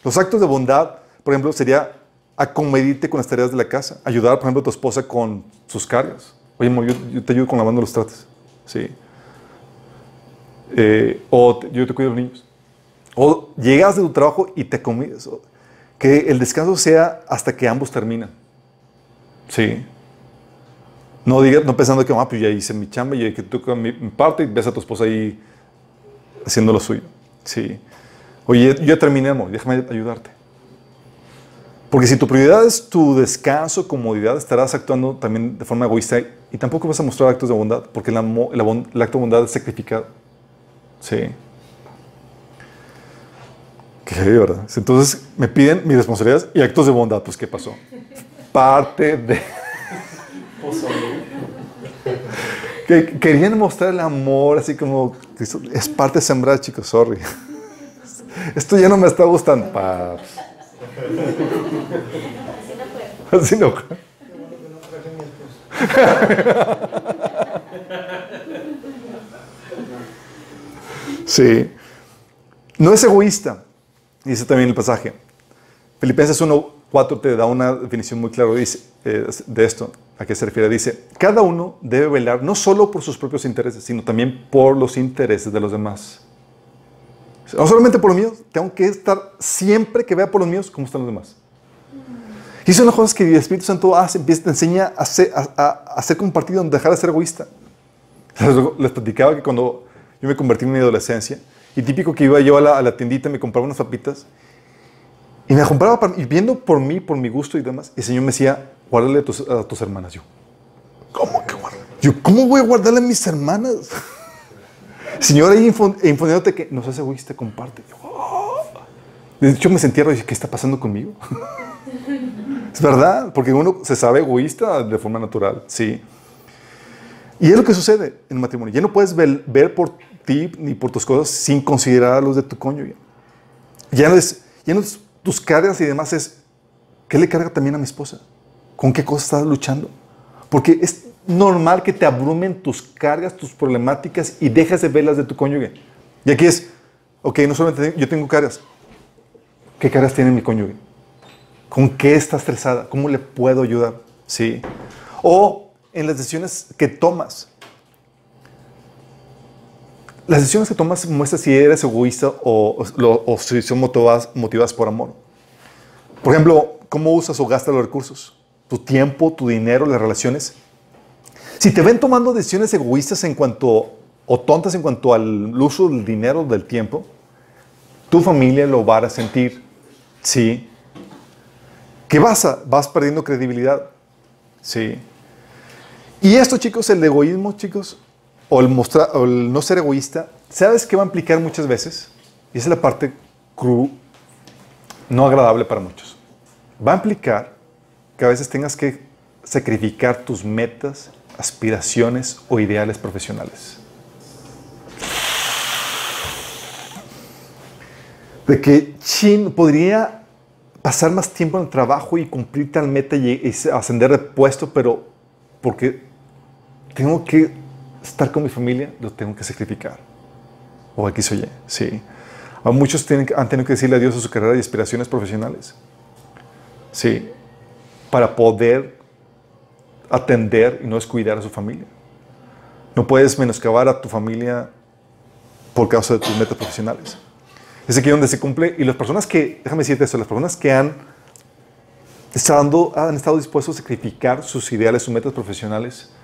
Los actos de bondad, por ejemplo, sería acomedirte con las tareas de la casa, ayudar, por ejemplo, a tu esposa con sus cargas. Oye, yo, te ayudo con lavando los trates. Sí. Eh, o yo te cuido de los niños. O llegas de tu trabajo y te comidas. Que el descanso sea hasta que ambos terminan. Sí. No, digas, no pensando que, ah, pues ya hice mi chamba y que tú mi, mi parte y ves a tu esposa ahí haciendo lo suyo. Sí. Oye, yo ya terminé, amor, déjame ayudarte. Porque si tu prioridad es tu descanso, comodidad, estarás actuando también de forma egoísta y tampoco vas a mostrar actos de bondad, porque el, el acto de bondad es sacrificado. Sí. Qué verdad. Entonces me piden mis responsabilidades y actos de bondad. Pues, ¿qué pasó? Parte de. que querían mostrar el amor, así como. Es parte de sembrar, chicos, sorry. Esto ya no me está gustando. Así no. Sí. No es egoísta, dice también el pasaje. Filipenses 1.4 te da una definición muy clara eh, de esto. ¿A qué se refiere? Dice, cada uno debe velar no solo por sus propios intereses, sino también por los intereses de los demás. No solamente por los míos, tengo que estar siempre que vea por los míos cómo están los demás. Y son las cosas que el Espíritu Santo hace, te enseña a ser, a, ser compartido, a dejar de ser egoísta. Les, platicaba que cuando yo me convertí en mi adolescencia, y típico que iba yo a la, a la tiendita, me compraba unas papitas, y me compraba, para, y viendo por mí, por mi gusto y demás, el Señor me decía, guárdale a tus, a tus hermanas. Yo, ¿cómo que guárdale? Yo, ¿cómo voy a guardarle a mis hermanas? Señor ahí infundiéndote que no seas egoísta, comparte. Oh". De hecho, me sentía, ¿qué está pasando conmigo? es verdad, porque uno se sabe egoísta de forma natural, sí. Y es lo que sucede en el matrimonio. Ya no puedes ver, por ti ni por tus cosas sin considerar a los de tu cónyuge. Ya no es, ya no tus cargas y demás, es ¿qué le carga también a mi esposa? ¿Con qué cosas estás luchando? Porque es normal que te abrumen tus cargas, tus problemáticas y dejas de verlas de tu cónyuge. Y aquí es, ok, no solamente yo tengo cargas. ¿Qué cargas tiene mi cónyuge? ¿Con qué está estresada? ¿Cómo le puedo ayudar? Sí. O en las decisiones que tomas. Las decisiones que tomas muestran si eres egoísta o, o si son motivadas, por amor. Por ejemplo, ¿cómo usas o gastas los recursos? Tu tiempo, tu dinero, las relaciones. Si te ven tomando decisiones egoístas en cuanto, o tontas en cuanto al uso del dinero, del tiempo, tu familia lo va a sentir. Sí. ¿Qué vas Vas perdiendo credibilidad. Sí. Y esto, chicos, el egoísmo, chicos, o el, mostrar, o el no ser egoísta, ¿sabes qué va a implicar muchas veces? Y esa es la parte cru, no agradable para muchos. Va a implicar que a veces tengas que sacrificar tus metas, aspiraciones o ideales profesionales. De que Chin podría pasar más tiempo en el trabajo y cumplir tal meta y, ascender de puesto, pero porque tengo que estar con mi familia, lo tengo que sacrificar. O aquí soy, sí. A muchos tienen, han tenido que decirle adiós a su carrera y aspiraciones profesionales. Sí. Para poder atender y no descuidar a su familia. No puedes menoscabar a tu familia por causa de tus metas profesionales. Es aquí donde se cumple. Y las personas que, déjame decirte eso, las personas que han estado, han estado dispuestos a sacrificar sus ideales, sus metas profesionales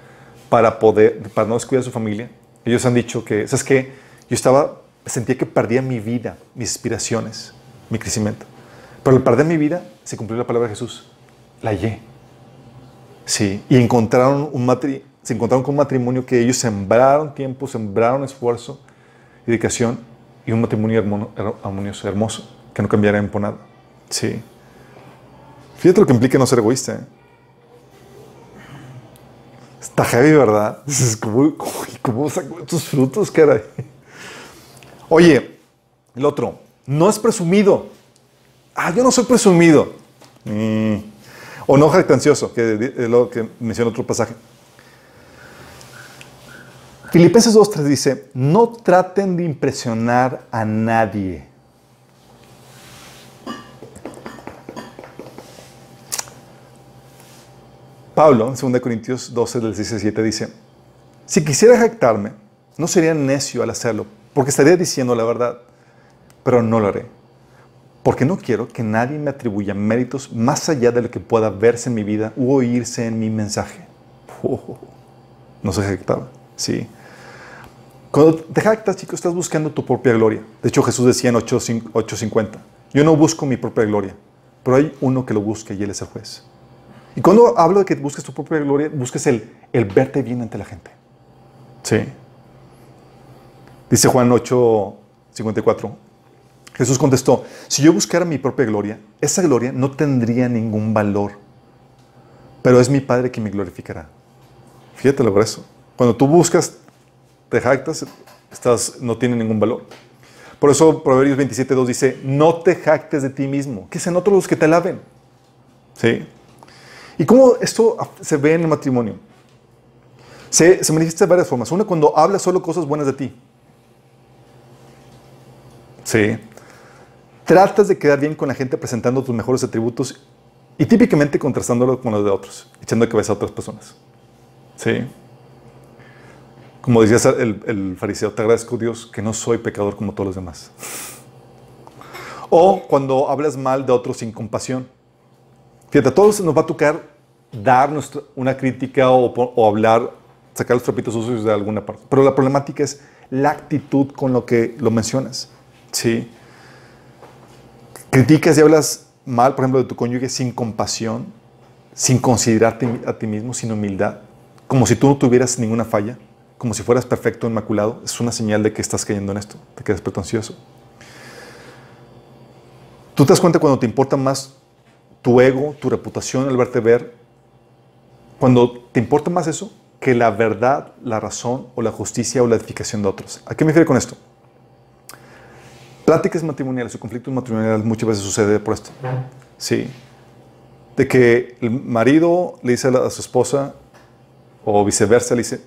para poder, para no descuidar a su familia, ellos han dicho que, ¿sabes qué? Yo estaba, sentía que perdía mi vida, mis aspiraciones, mi crecimiento. Pero al perder mi vida, se cumplió la palabra de Jesús. La hallé. Sí, y encontraron un matri se encontraron con un matrimonio que ellos sembraron tiempo, sembraron esfuerzo dedicación y un matrimonio armonioso, hermoso, que no cambiará por nada. Sí. Fíjate lo que implica no ser egoísta. ¿eh? Está heavy, ¿verdad? ¿Cómo, cómo saco estos frutos, caray? Oye, el otro, no es presumido. Ah, yo no soy presumido. Mm. O no jactancioso, que es lo que menciona otro pasaje. Filipenses 2.3 dice, no traten de impresionar a nadie. Pablo, en 2 Corintios 12, del 17, dice, si quisiera jactarme, no sería necio al hacerlo, porque estaría diciendo la verdad, pero no lo haré porque no quiero que nadie me atribuya méritos más allá de lo que pueda verse en mi vida u oírse en mi mensaje. no se jactaba, sí. Cuando te jactas, chicos, estás buscando tu propia gloria. De hecho, Jesús decía en 8.50, yo no busco mi propia gloria, pero hay uno que lo busca y él es el juez. Y cuando hablo de que busques tu propia gloria, busques el, el verte bien ante la gente. Sí. Dice Juan 8.54, Jesús contestó, si yo buscara mi propia gloria, esa gloria no tendría ningún valor, pero es mi Padre que me glorificará. Fíjate lo eso. Cuando tú buscas, te jactas, estás, no tiene ningún valor. Por eso Proverbios 27.2 dice, no te jactes de ti mismo, que sean otros los que te laven. ¿Sí? ¿Y cómo esto se ve en el matrimonio? Se, se manifiesta de varias formas. Una, cuando hablas solo cosas buenas de ti. Sí tratas de quedar bien con la gente presentando tus mejores atributos y típicamente contrastándolo con los de otros, echando de cabeza a otras personas. ¿Sí? Como decía el, el, fariseo, te agradezco Dios que no soy pecador como todos los demás. O cuando hablas mal de otros sin compasión. Fíjate, a todos nos va a tocar dar una crítica o, o hablar, sacar los trapitos sucios de alguna parte. Pero la problemática es la actitud con lo que lo mencionas. Sí criticas y hablas mal, por ejemplo, de tu cónyuge sin compasión, sin considerarte a ti mismo, sin humildad, como si tú no tuvieras ninguna falla, como si fueras perfecto, inmaculado, es una señal de que estás cayendo en esto, de que eres pretencioso. Tú te das cuenta cuando te importa más tu ego, tu reputación, el verte ver, cuando te importa más eso que la verdad, la razón o la justicia o la edificación de otros. ¿A qué me refiero con esto? pláticas matrimoniales o conflictos matrimoniales muchas veces sucede por esto. Sí. De que el marido le dice a, su esposa, o viceversa, le dice,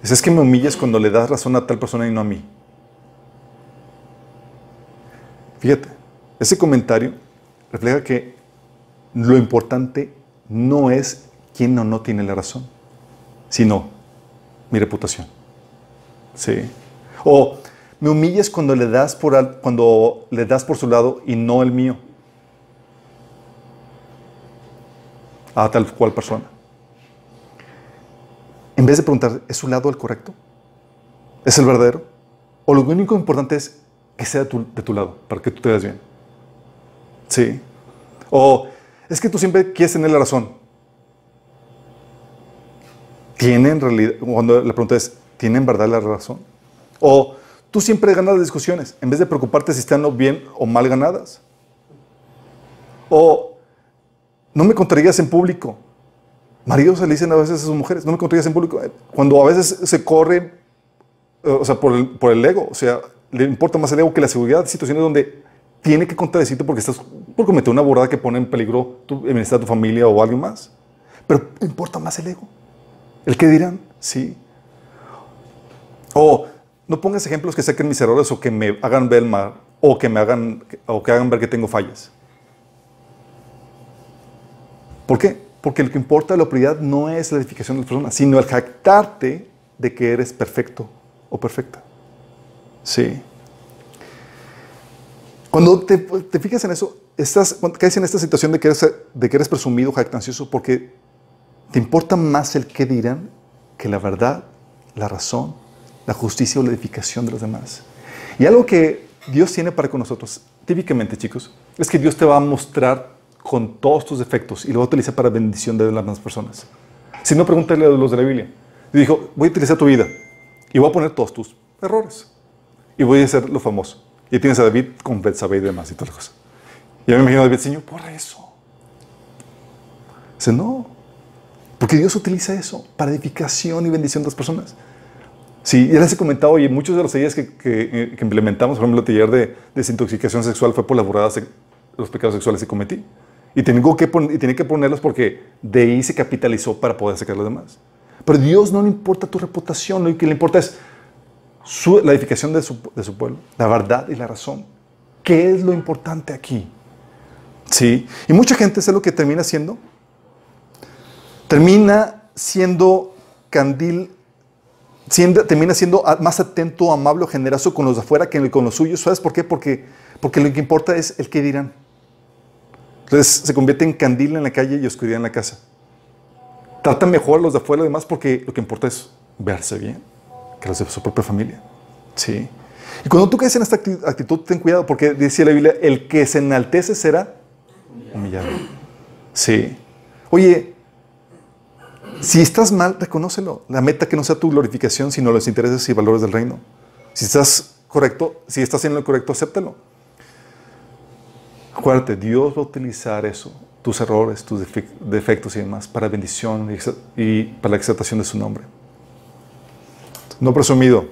es que me humillas cuando le das razón a tal persona y no a mí. Fíjate, ese comentario refleja que lo importante no es quién o no tiene la razón, sino mi reputación. Sí. O me humillas cuando le das por, cuando le das por su lado y no el mío. A tal cual persona. En vez de preguntar, ¿es su lado el correcto? ¿Es el verdadero? O lo único importante es que sea de tu, de tu lado, para que tú te veas bien. Sí. O es que tú siempre quieres tener la razón. ¿Tienen realidad? Cuando la pregunta es, ¿tienen verdad la razón? O tú siempre ganas las discusiones, en vez de preocuparte si están bien o mal ganadas. O no me contradigas en público. Maridos se le dicen a veces a sus mujeres, no me contradigas en público. Cuando a veces se corre, o sea, por el, por el ego, o sea, le importa más el ego que la seguridad situaciones donde tiene que contradecirte porque estás por cometer una borrada que pone en peligro tu, bienestar tu familia o alguien más. Pero importa más el ego. El que dirán, sí. O no pongas ejemplos que saquen mis errores o que me hagan ver mal o que me hagan o que hagan ver que tengo fallas. ¿Por qué? Porque lo que importa de la prioridad no es la edificación de las personas, sino el jactarte de que eres perfecto o perfecta. Sí. Cuando te, te fijas en eso, estás, caes en esta situación de que, eres, de que eres presumido, jactancioso, porque te importa más el qué dirán que la verdad, la razón, la justicia o la edificación de los demás. Y algo que Dios tiene para con nosotros, típicamente chicos, es que Dios te va a mostrar con todos tus defectos y lo va a utilizar para bendición de las demás personas. Si no, pregúntale a los de la Biblia. Y dijo, voy a utilizar tu vida y voy a poner todos tus errores. Y voy a hacer lo famoso. Y tienes a David con Betsabé y demás y todas las cosas. Y yo me imagino a David, Señor, por eso. Dice, no. Porque Dios utiliza eso para edificación y bendición de las personas. Sí, ya les he comentado, oye, muchos de los ideas que, que, que, implementamos, por ejemplo, el taller de desintoxicación sexual fue por la borrada de los pecados sexuales que cometí. Y tengo que, y tenía que ponerlos porque de ahí se capitalizó para poder sacar los demás. Pero a Dios no le importa tu reputación, lo que le importa es su, la edificación de su, de su, pueblo, la verdad y la razón. ¿Qué es lo importante aquí? Sí, y mucha gente es lo que termina siendo. Termina siendo candil, termina siendo más atento, amable, generoso con los de afuera que con los suyos. ¿Sabes por qué? Porque, porque lo que importa es el qué dirán. Entonces se convierte en candil en la calle y oscuridad en la casa. Trata mejor a los de afuera y demás porque lo que importa es verse bien que los de su propia familia. Sí. Y cuando tú caes en esta actitud, ten cuidado porque dice la Biblia, el que se enaltece será humillado. Sí. Oye, si estás mal, reconócelo. La meta que no sea tu glorificación, sino los intereses y valores del reino. Si estás correcto, si estás haciendo lo correcto, acéptalo. Acuérdate, Dios va a utilizar eso, tus errores, tus defectos y demás, para bendición y para la exaltación de su nombre. No presumido,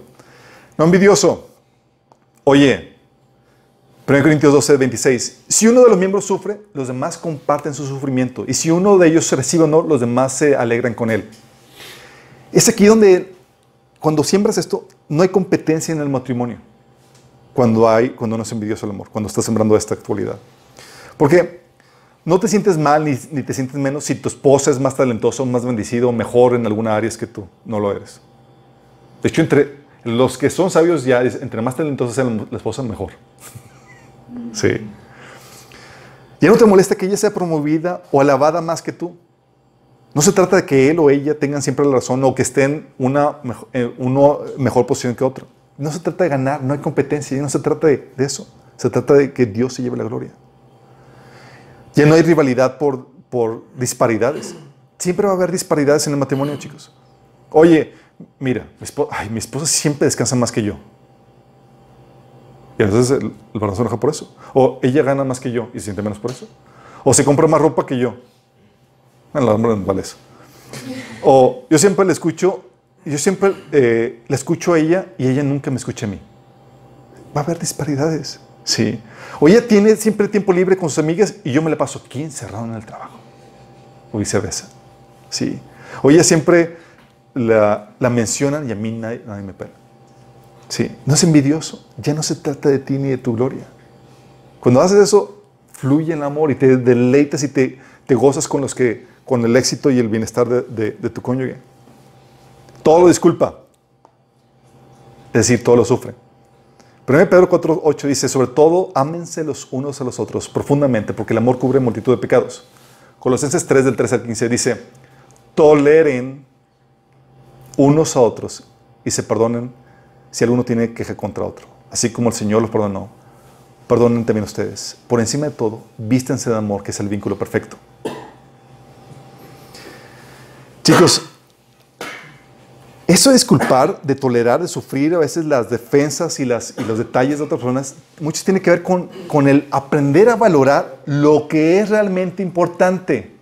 no envidioso. Oye, 1 Corintios 12, 26. Si uno de los miembros sufre, los demás comparten su sufrimiento. Y si uno de ellos recibe honor, los demás se alegran con él. Es aquí donde, cuando siembras esto, no hay competencia en el matrimonio. Cuando, hay, cuando no es envidioso el amor, cuando estás sembrando esta actualidad. Porque no te sientes mal ni, te sientes menos si tu esposa es más talentosa, más bendecido, mejor en alguna área que tú no lo eres. De hecho, entre los que son sabios ya, entre más talentosa sea la esposa, mejor. Sí. Ya no te molesta que ella sea promovida o alabada más que tú. No se trata de que él o ella tengan siempre la razón o que estén una una mejor posición que otro. No se trata de ganar, no hay competencia, no se trata de, de eso. Se trata de que Dios se lleve la gloria. Ya no hay rivalidad por, por disparidades. Siempre va a haber disparidades en el matrimonio, chicos. Oye, mira, mi esposa, mi esposa siempre descansa más que yo. Y entonces el, el varón por eso. O ella gana más que yo y se siente menos por eso. O se compra más ropa que yo. En la hombre vale eso. O yo siempre le escucho, yo siempre eh, le escucho a ella y ella nunca me escucha a mí. Va a haber disparidades. Sí. O ella tiene siempre tiempo libre con sus amigas y yo me la paso aquí encerrado en el trabajo. O viceversa. Sí. O ella siempre la, la mencionan y a mí nadie, nadie me pela. Sí. No es envidioso. Ya no se trata de ti ni de tu gloria. Cuando haces eso, fluye el amor y te deleitas y te, te gozas con, los que, con el éxito y el bienestar de, de, tu cónyuge. Todo lo disculpa. Es decir, todo lo sufre. 1 Pedro 4.8 dice, sobre todo, ámense los unos a los otros profundamente, porque el amor cubre multitud de pecados. Colosenses 3 del 13 al 15 dice, toleren unos a otros y se perdonen si alguno tiene queja contra otro. Así como el Señor los perdonó, perdonen también ustedes. Por encima de todo, vístense de amor, que es el vínculo perfecto. Chicos, Eso de disculpar, de tolerar, de sufrir a veces las defensas y, las, y los detalles de otras personas, muchos tiene que ver con, con el aprender a valorar lo que es realmente importante.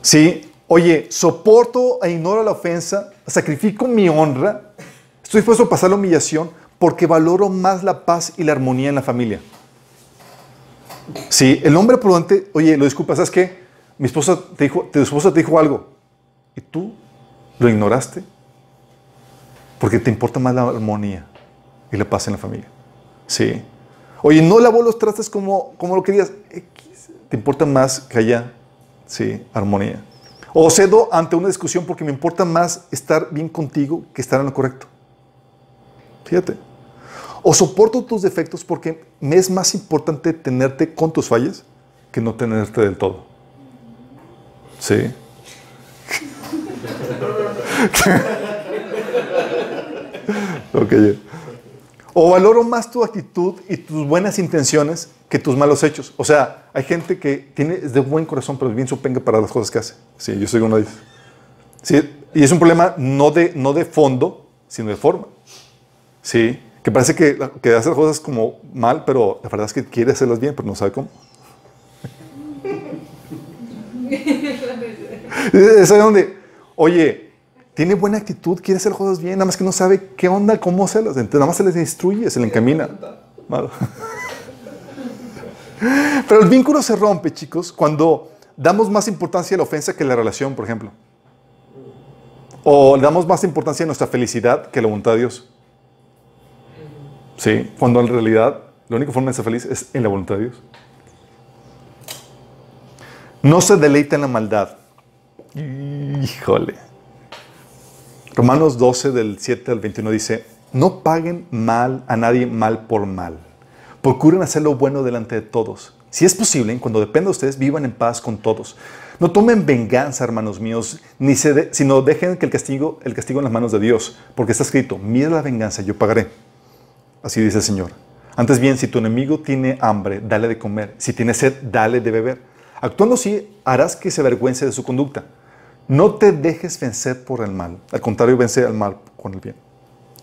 Sí, oye, soporto e ignoro la ofensa, sacrifico mi honra, estoy dispuesto a pasar la humillación porque valoro más la paz y la armonía en la familia. Sí, el hombre prudente, oye, lo disculpa, ¿sabes qué? Mi esposa te dijo, tu esposa te dijo algo y tú lo ignoraste porque te importa más la armonía y la paz en la familia. Sí. Oye, no lavó los trastes como, como lo querías. Te importa más que haya, sí, armonía. O cedo ante una discusión porque me importa más estar bien contigo que estar en lo correcto. Fíjate. O soporto tus defectos porque me es más importante tenerte con tus fallas que no tenerte del todo. Sí. okay. O valoro más tu actitud y tus buenas intenciones que tus malos hechos. O sea, hay gente que tiene es de buen corazón, pero bien supenga para las cosas que hace. Sí, yo soy uno de ellos. Sí, y es un problema no de, no de fondo, sino de forma. Sí, que parece que, que hace las cosas como mal, pero la verdad es que quiere hacerlas bien, pero no sabe cómo. es ahí donde, oye, tiene buena actitud, quiere hacer las cosas bien, nada más que no sabe qué onda, cómo hacerlas. Entonces, nada más se les instruye, se le encamina. Pero el vínculo se rompe, chicos, cuando damos más importancia a la ofensa que a la relación, por ejemplo. O le damos más importancia a nuestra felicidad que a la voluntad de Dios. Sí, cuando en realidad la única forma de ser feliz es en la voluntad de Dios. No se deleita en la maldad. Híjole. Romanos 12 del 7 al 21 dice, no paguen mal a nadie mal por mal. Procuren hacer lo bueno delante de todos. Si es posible, cuando dependa de ustedes, vivan en paz con todos. No tomen venganza, hermanos míos, ni sino dejen que el castigo, el castigo en las manos de Dios, porque está escrito, mira la venganza, yo pagaré. Así dice el Señor. Antes bien, si tu enemigo tiene hambre, dale de comer. Si tiene sed, dale de beber. Actuando así, harás que se avergüence de su conducta. No te dejes vencer por el mal. Al contrario, vence al mal con el bien.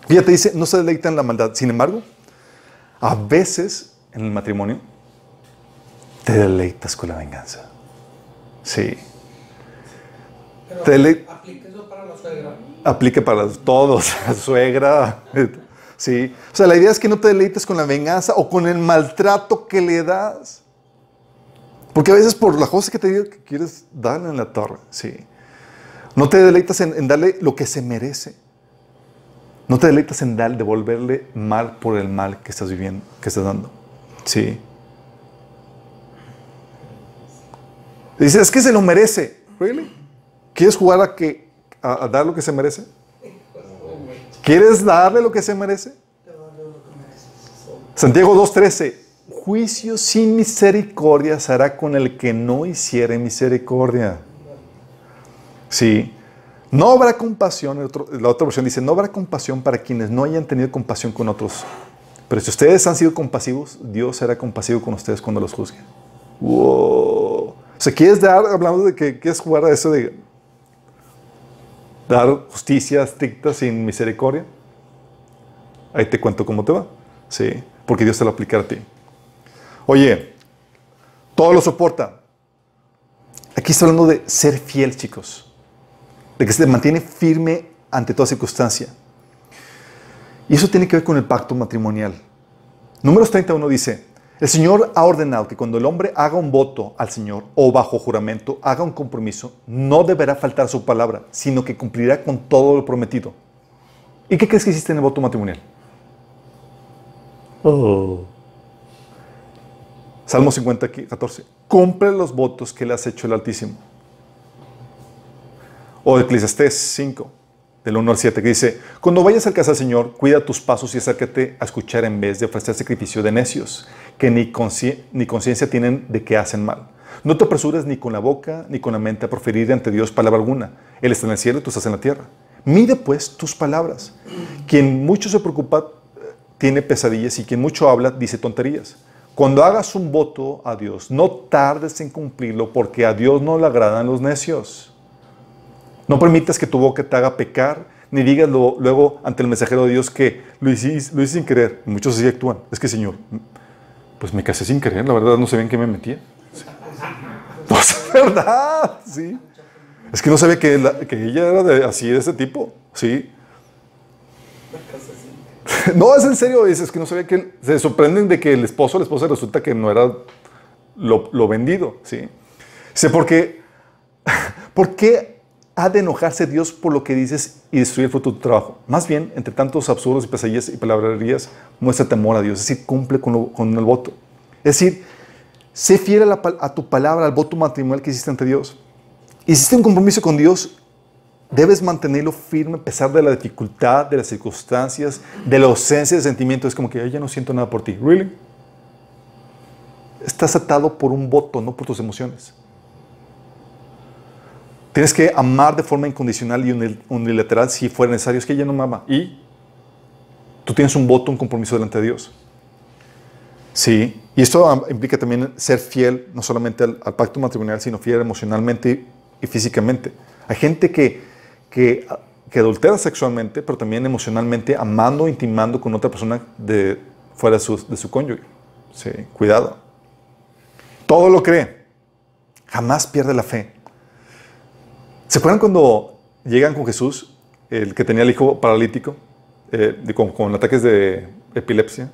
Fíjate, dice, no se deleita en la maldad. Sin embargo, a veces en el matrimonio te deleitas con la venganza. Sí. aplica eso para la suegra. Aplica para todos, la suegra. Sí. O sea, la idea es que no te deleites con la venganza o con el maltrato que le das. Porque a veces por la cosa que te digo que quieres darle en la torre. Sí. No te deleitas en, darle lo que se merece. No te deleitas en dar, devolverle mal por el mal que estás viviendo, que estás dando. Sí. Dices, es que se lo merece. ¿Really? ¿Quieres jugar a, que, a dar lo que se merece? ¿Quieres darle lo que se merece? Santiago 2.13. Juicio sin misericordia se hará con el que no hiciere misericordia. Sí. No habrá compasión, la otra versión dice, no habrá compasión para quienes no hayan tenido compasión con otros. Pero si ustedes han sido compasivos, Dios será compasivo con ustedes cuando los juzgue. Wow. O sea, ¿quieres dar, hablando de que quieres jugar a eso de dar justicia estricta sin misericordia, ahí te cuento cómo te va. Sí, porque Dios te lo aplica a ti. Oye, todo lo soporta. Aquí está hablando de ser fiel, chicos. De que se mantiene firme ante toda circunstancia. Y eso tiene que ver con el pacto matrimonial. Números 31 dice, el Señor ha ordenado que cuando el hombre haga un voto al Señor o bajo juramento haga un compromiso, no deberá faltar su palabra, sino que cumplirá con todo lo prometido. ¿Y qué crees que hiciste en el voto matrimonial? Oh. Salmo 50, 14. Cumple los votos que le has hecho el Altísimo. O Eclesiastés 5, del 1 al 7, que dice, cuando vayas al casa del Señor, cuida tus pasos y acércate a escuchar en vez de ofrecer sacrificio de necios, que ni, ni conciencia tienen de que hacen mal. No te apresures ni con la boca ni con la mente a proferir ante Dios palabra alguna. Él está en el cielo y tú estás en la tierra. Mide pues tus palabras. Quien mucho se preocupa tiene pesadillas y quien mucho habla dice tonterías. Cuando hagas un voto a Dios, no tardes en cumplirlo porque a Dios no le agradan los necios. No permitas que tu boca te haga pecar, ni digas luego ante el mensajero de Dios que lo hiciste, lo hice sin querer. Muchos así actúan. Es que, Señor, pues me casé sin querer, la verdad no sabía en qué me metía. Sí. No es verdad, sí. Es que no sabía que, que ella era así, de ese tipo, sí. No, es en serio, es, que no sabía que se sorprenden de que el esposo, la esposa resulta que no era lo, lo vendido, ¿sí? Sé por qué, ¿por qué ha de enojarse Dios por lo que dices y destruir el fruto de tu trabajo? Más bien, entre tantos absurdos y pesadillas y palabrerías, muestra temor a Dios, es decir, cumple con, el voto. Es decir, sé fiel a, tu palabra, al voto matrimonial que hiciste ante Dios. Hiciste un compromiso con Dios, debes mantenerlo firme a pesar de la dificultad, de las circunstancias, de la ausencia de sentimiento. Es como que "Ay, ya no siento nada por ti. ¿Really? Estás atado por un voto, no por tus emociones. Tienes que amar de forma incondicional y unil- unilateral si fuera necesario. Es que ella no me ama. Y tú tienes un voto, un compromiso delante de Dios. Sí, y esto implica también ser fiel no solamente al, pacto matrimonial, sino fiel emocionalmente y físicamente. Hay gente que, que, ah, que adultera sexualmente, pero también emocionalmente, amando, intimando con otra persona de, fuera de su, de su cónyuge. Sí, cuidado. Todo lo cree. Jamás pierde la fe. ¿Se acuerdan cuando llegan con Jesús, el que tenía el hijo paralítico, eh, con, con ataques de epilepsia?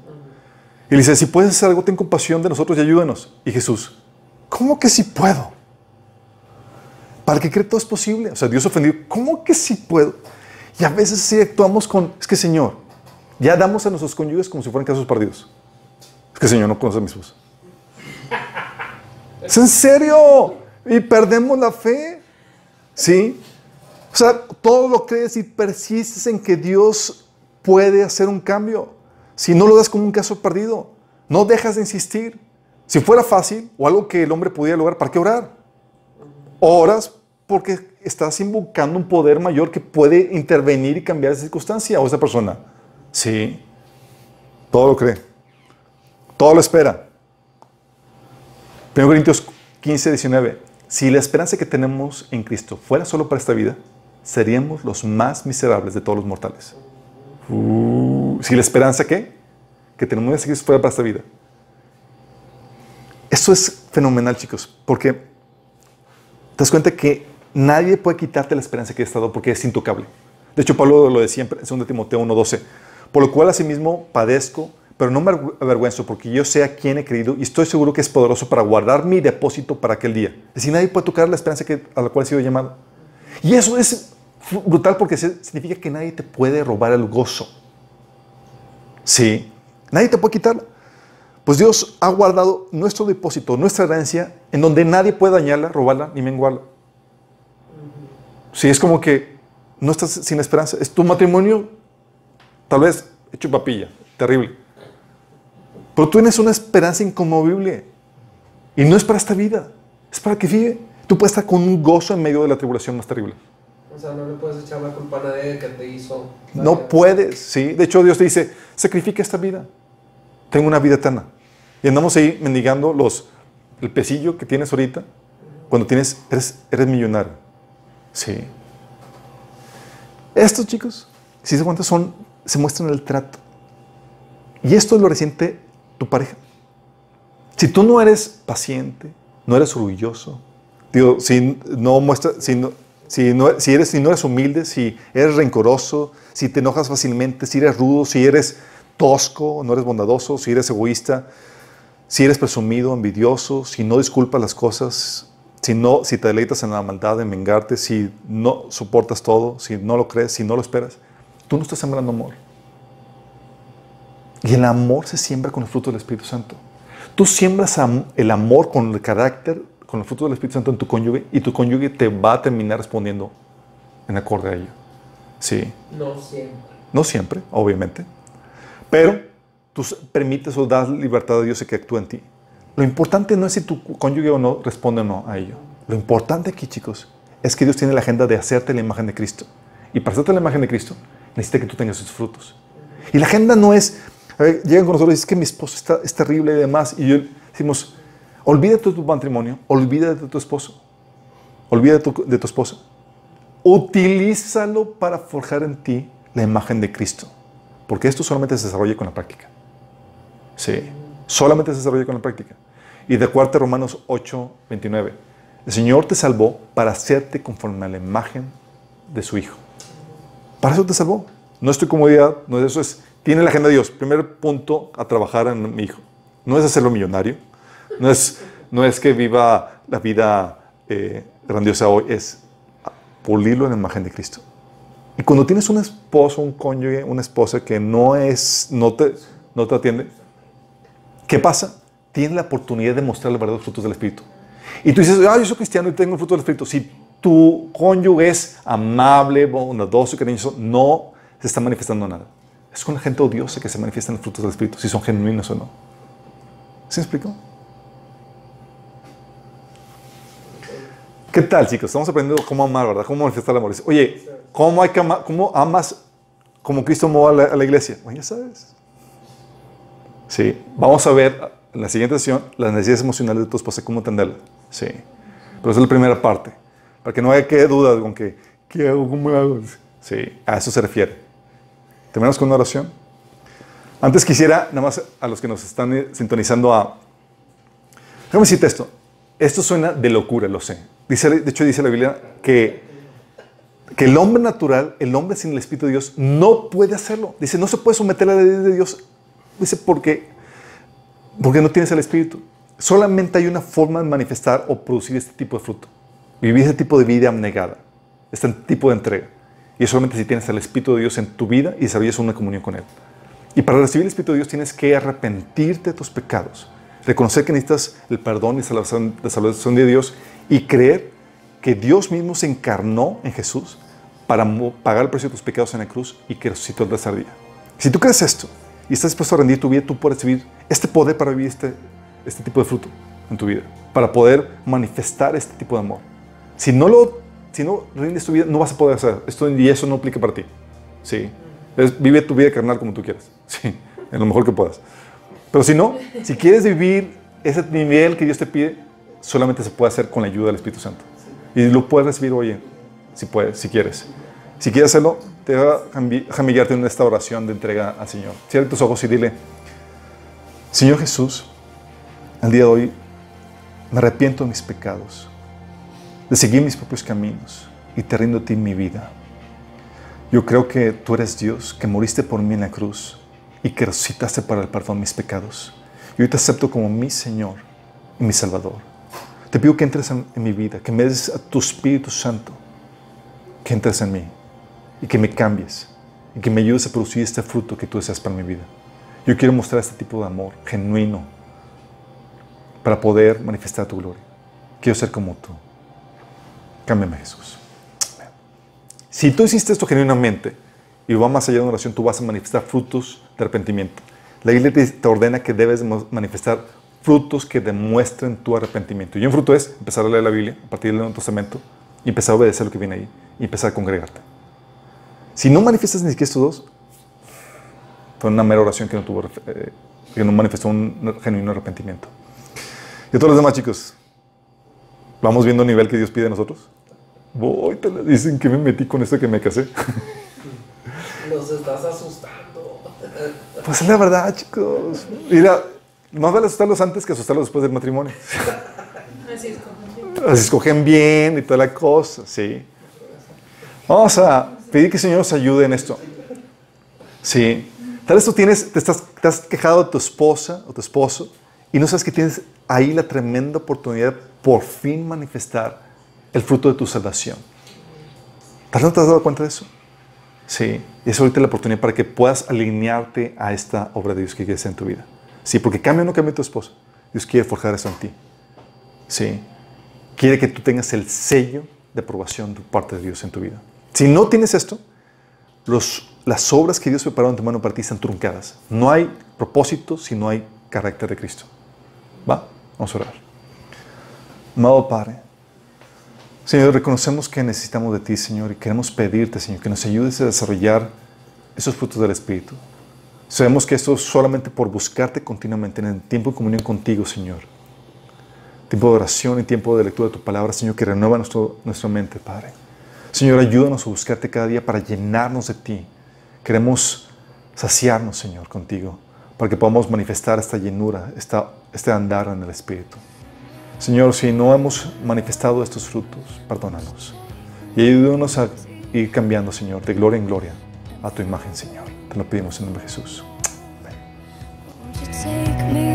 Y le dice, si puedes hacer algo, ten compasión de nosotros y ayúdanos. Y Jesús, ¿cómo que sí puedo? Para que cree todo es posible. O sea, Dios ofendido, ¿cómo que sí puedo? Y a veces sí actuamos con, es que Señor, ya damos a nuestros cónyuges como si fueran casos perdidos. Es que Señor no conoce a mi esposa. ¿Es en serio? Y perdemos la fe. ¿Sí? O sea, todo lo crees y persistes en que Dios puede hacer un cambio. Si no lo das como un caso perdido, no dejas de insistir. Si fuera fácil o algo que el hombre pudiera lograr, ¿para qué orar? Oras porque estás invocando un poder mayor que puede intervenir y cambiar esa circunstancia o esa persona. Sí. Todo lo cree. Todo lo espera. 1 Corintios 15, 19. Si la esperanza que tenemos en Cristo fuera solo para esta vida, seríamos los más miserables de todos los mortales. Uh, si la esperanza que, que tenemos en Cristo fuera para esta vida. Eso es fenomenal, chicos, porque te das cuenta que nadie puede quitarte la esperanza que has estado porque es intocable. De hecho, Pablo lo decía en 2 Timoteo 1.12, por lo cual asimismo padezco, pero no me avergüenzo porque yo sé a quién he creído y estoy seguro que es poderoso para guardar mi depósito para aquel día. Es decir, nadie puede tocar la esperanza a la cual he sido llamado. Y eso es brutal porque significa que nadie te puede robar el gozo. Sí, nadie te puede quitarla. Pues Dios ha guardado nuestro depósito, nuestra herencia, en donde nadie puede dañarla, robarla ni menguarla. Sí, es como que no estás sin esperanza. Es tu matrimonio, tal vez hecho papilla, terrible. Pero tú tienes una esperanza inconmovible. Y no es para esta vida, es para que vive. Tú puedes estar con un gozo en medio de la tribulación más terrible. O sea, no le puedes echar la culpa a nadie que te hizo. No puedes, ¿sí? De hecho, Dios te dice, sacrifica esta vida. Tengo una vida eterna. Y andamos ahí mendigando los, el pesillo que tienes ahorita cuando tienes, eres, eres millonario. Sí. Estos chicos, si se cuenta, son, se muestran el trato. Y esto es lo reciente tu pareja. Si tú no eres paciente, no eres orgulloso, digo, si no muestra, si no, si no, si eres, si no eres humilde, si eres rencoroso, si te enojas fácilmente, si eres rudo, si eres tosco, no eres bondadoso, si eres egoísta, si eres presumido, envidioso, si no disculpas las cosas, si no, si te deleitas en la maldad, en vengarte, si no soportas todo, si no lo crees, si no lo esperas, tú no estás sembrando amor. Y el amor se siembra con el fruto del Espíritu Santo. Tú siembras el amor con el carácter, con el fruto del Espíritu Santo en tu cónyuge y tu cónyuge te va a terminar respondiendo en acorde a ello. Sí. No siempre. No siempre, obviamente. Pero tú permites o das libertad a Dios de que actúe en ti. Lo importante no es si tu cónyuge o no responde o no a ello. Lo importante aquí, chicos, es que Dios tiene la agenda de hacerte la imagen de Cristo. Y para hacerte la imagen de Cristo, necesita que tú tengas sus frutos. Y la agenda no es, llegan con nosotros y dicen, que mi esposo está, es terrible y demás. Y yo decimos, olvídate de tu matrimonio, olvídate de tu esposo, olvídate de tu, de tu esposa. utilízalo para forjar en ti la imagen de Cristo. Porque esto solamente se desarrolla con la práctica. Sí, solamente se desarrolla con la práctica. Y de cuarto Romanos 8, 29. El Señor te salvó para hacerte conforme a la imagen de su Hijo. Para eso te salvó. No es tu comodidad, no es eso, es, tiene la agenda de Dios. Primer punto a trabajar en mi hijo. No es hacerlo millonario, no es, no es que viva la vida eh, grandiosa hoy, es pulirlo en la imagen de Cristo. Y cuando tienes un esposo, un cónyuge, una esposa que no es, no te, no te atiende, ¿qué pasa? Tienes la oportunidad de mostrar los verdaderos frutos del Espíritu. Y tú dices, ah, yo soy cristiano y tengo el fruto del Espíritu. Si tu cónyuge es amable, bondadoso cariñoso, no se está manifestando nada. Es con la gente odiosa que se manifiestan los frutos del Espíritu, si son genuinos o no. ¿Se me explico? ¿Qué tal, chicos? Estamos aprendiendo cómo amar, ¿verdad? Cómo manifestar el amor. Oye, ¿cómo, hay que amar, ¿cómo amas como Cristo amó a la, iglesia? Bueno, ya sabes. Sí, vamos a ver en la siguiente sesión las necesidades emocionales de tu esposa, cómo entenderla. Sí, pero esa es la primera parte. Para que no haya que dudas con que, ¿qué hago? ¿Cómo hago? Sí, a eso se refiere. Terminamos con una oración. Antes quisiera, nada más a los que nos están sintonizando, a. Déjame decirte esto. Esto suena de locura, lo sé. Dice, de hecho, dice la Biblia que, que el hombre natural, el hombre sin el Espíritu de Dios, no puede hacerlo. Dice, no se puede someter a la ley de Dios. Dice, porque, porque no tienes el Espíritu. Solamente hay una forma de manifestar o producir este tipo de fruto. Vivir este tipo de vida abnegada. Este tipo de entrega. Y solamente si tienes el Espíritu de Dios en tu vida y desarrollas una comunión con Él. Y para recibir el Espíritu de Dios tienes que arrepentirte de tus pecados, reconocer que necesitas el perdón y la salvación de Dios y creer que Dios mismo se encarnó en Jesús para pagar el precio de tus pecados en la cruz y que resucitó el tercer día. Si tú crees esto y estás dispuesto a rendir tu vida, tú puedes recibir este poder para vivir este, este tipo de fruto en tu vida, para poder manifestar este tipo de amor. Si no lo si no rindes tu vida, no vas a poder hacer esto y eso no aplica para ti. Sí. vive tu vida carnal como tú quieras. Sí. En lo mejor que puedas. Pero si no, si quieres vivir ese nivel que Dios te pide, solamente se puede hacer con la ayuda del Espíritu Santo. Y lo puedes recibir hoy, si puedes, si quieres. Si quieres hacerlo, te va a guiarte en esta oración de entrega al Señor. Cierra tus ojos y dile, Señor Jesús, el día de hoy me arrepiento de mis pecados de seguir mis propios caminos y te rindo a ti mi vida. Yo creo que tú eres Dios, que moriste por mí en la cruz y que resucitaste para el perdón de mis pecados. Y hoy te acepto como mi Señor y mi Salvador. Te pido que entres en, mi vida, que me des a tu Espíritu Santo, que entres en mí y que me cambies y que me ayudes a producir este fruto que tú deseas para mi vida. Yo quiero mostrar este tipo de amor genuino para poder manifestar tu gloria. Quiero ser como tú. Cámbiame, Jesús. Si tú hiciste esto genuinamente y va más allá de una oración, tú vas a manifestar frutos de arrepentimiento. La iglesia te ordena que debes manifestar frutos que demuestren tu arrepentimiento. Y un fruto es empezar a leer la Biblia a partir del Nuevo Testamento y empezar a obedecer lo que viene ahí y empezar a congregarte. Si no manifiestas ni siquiera estos dos, fue una mera oración que no, tuvo, eh, que no manifestó un genuino arrepentimiento. Y a todos los demás chicos, ¿vamos viendo el nivel que Dios pide a nosotros? Voy, te dicen que me metí con esto que me casé. Nos estás asustando. Pues es la verdad, chicos. Mira, más vale asustarlos antes que asustarlos después del matrimonio. Así escogen bien. Así escogen bien y toda la cosa, sí. Vamos a pedir que el Señor nos ayude en esto. Sí. Tal vez tú tienes, te, estás, te has quejado de tu esposa o tu esposo y no sabes que tienes ahí la tremenda oportunidad de por fin manifestar el fruto de tu salvación. ¿Tal vez no te has dado cuenta de eso? Sí, y es ahorita la oportunidad para que puedas alinearte a esta obra de Dios que quieres en tu vida. Sí, porque cambia o no cambia tu esposo. Dios quiere forjar eso en ti. Sí, quiere que tú tengas el sello de aprobación de parte de Dios en tu vida. Si no tienes esto, las obras que Dios preparó en tu mano para ti están truncadas. No hay propósito si no hay carácter de Cristo. ¿Va? Vamos a orar. Amado Padre, Señor, reconocemos que necesitamos de ti, Señor, y queremos pedirte, Señor, que nos ayudes a desarrollar esos frutos del Espíritu. Sabemos que esto es solamente por buscarte continuamente en el tiempo de comunión contigo, Señor. Tiempo de oración y tiempo de lectura de tu palabra, Señor, que renueva nuestro, nuestra mente, Padre. Señor, ayúdanos a buscarte cada día para llenarnos de ti. Queremos saciarnos, Señor, contigo, para que podamos manifestar esta llenura, esta, este andar en el Espíritu. Señor, si no hemos manifestado estos frutos, perdónanos. Y ayúdanos a ir cambiando, Señor, de gloria en gloria a tu imagen, Señor. Te lo pedimos en nombre de Jesús. Amén.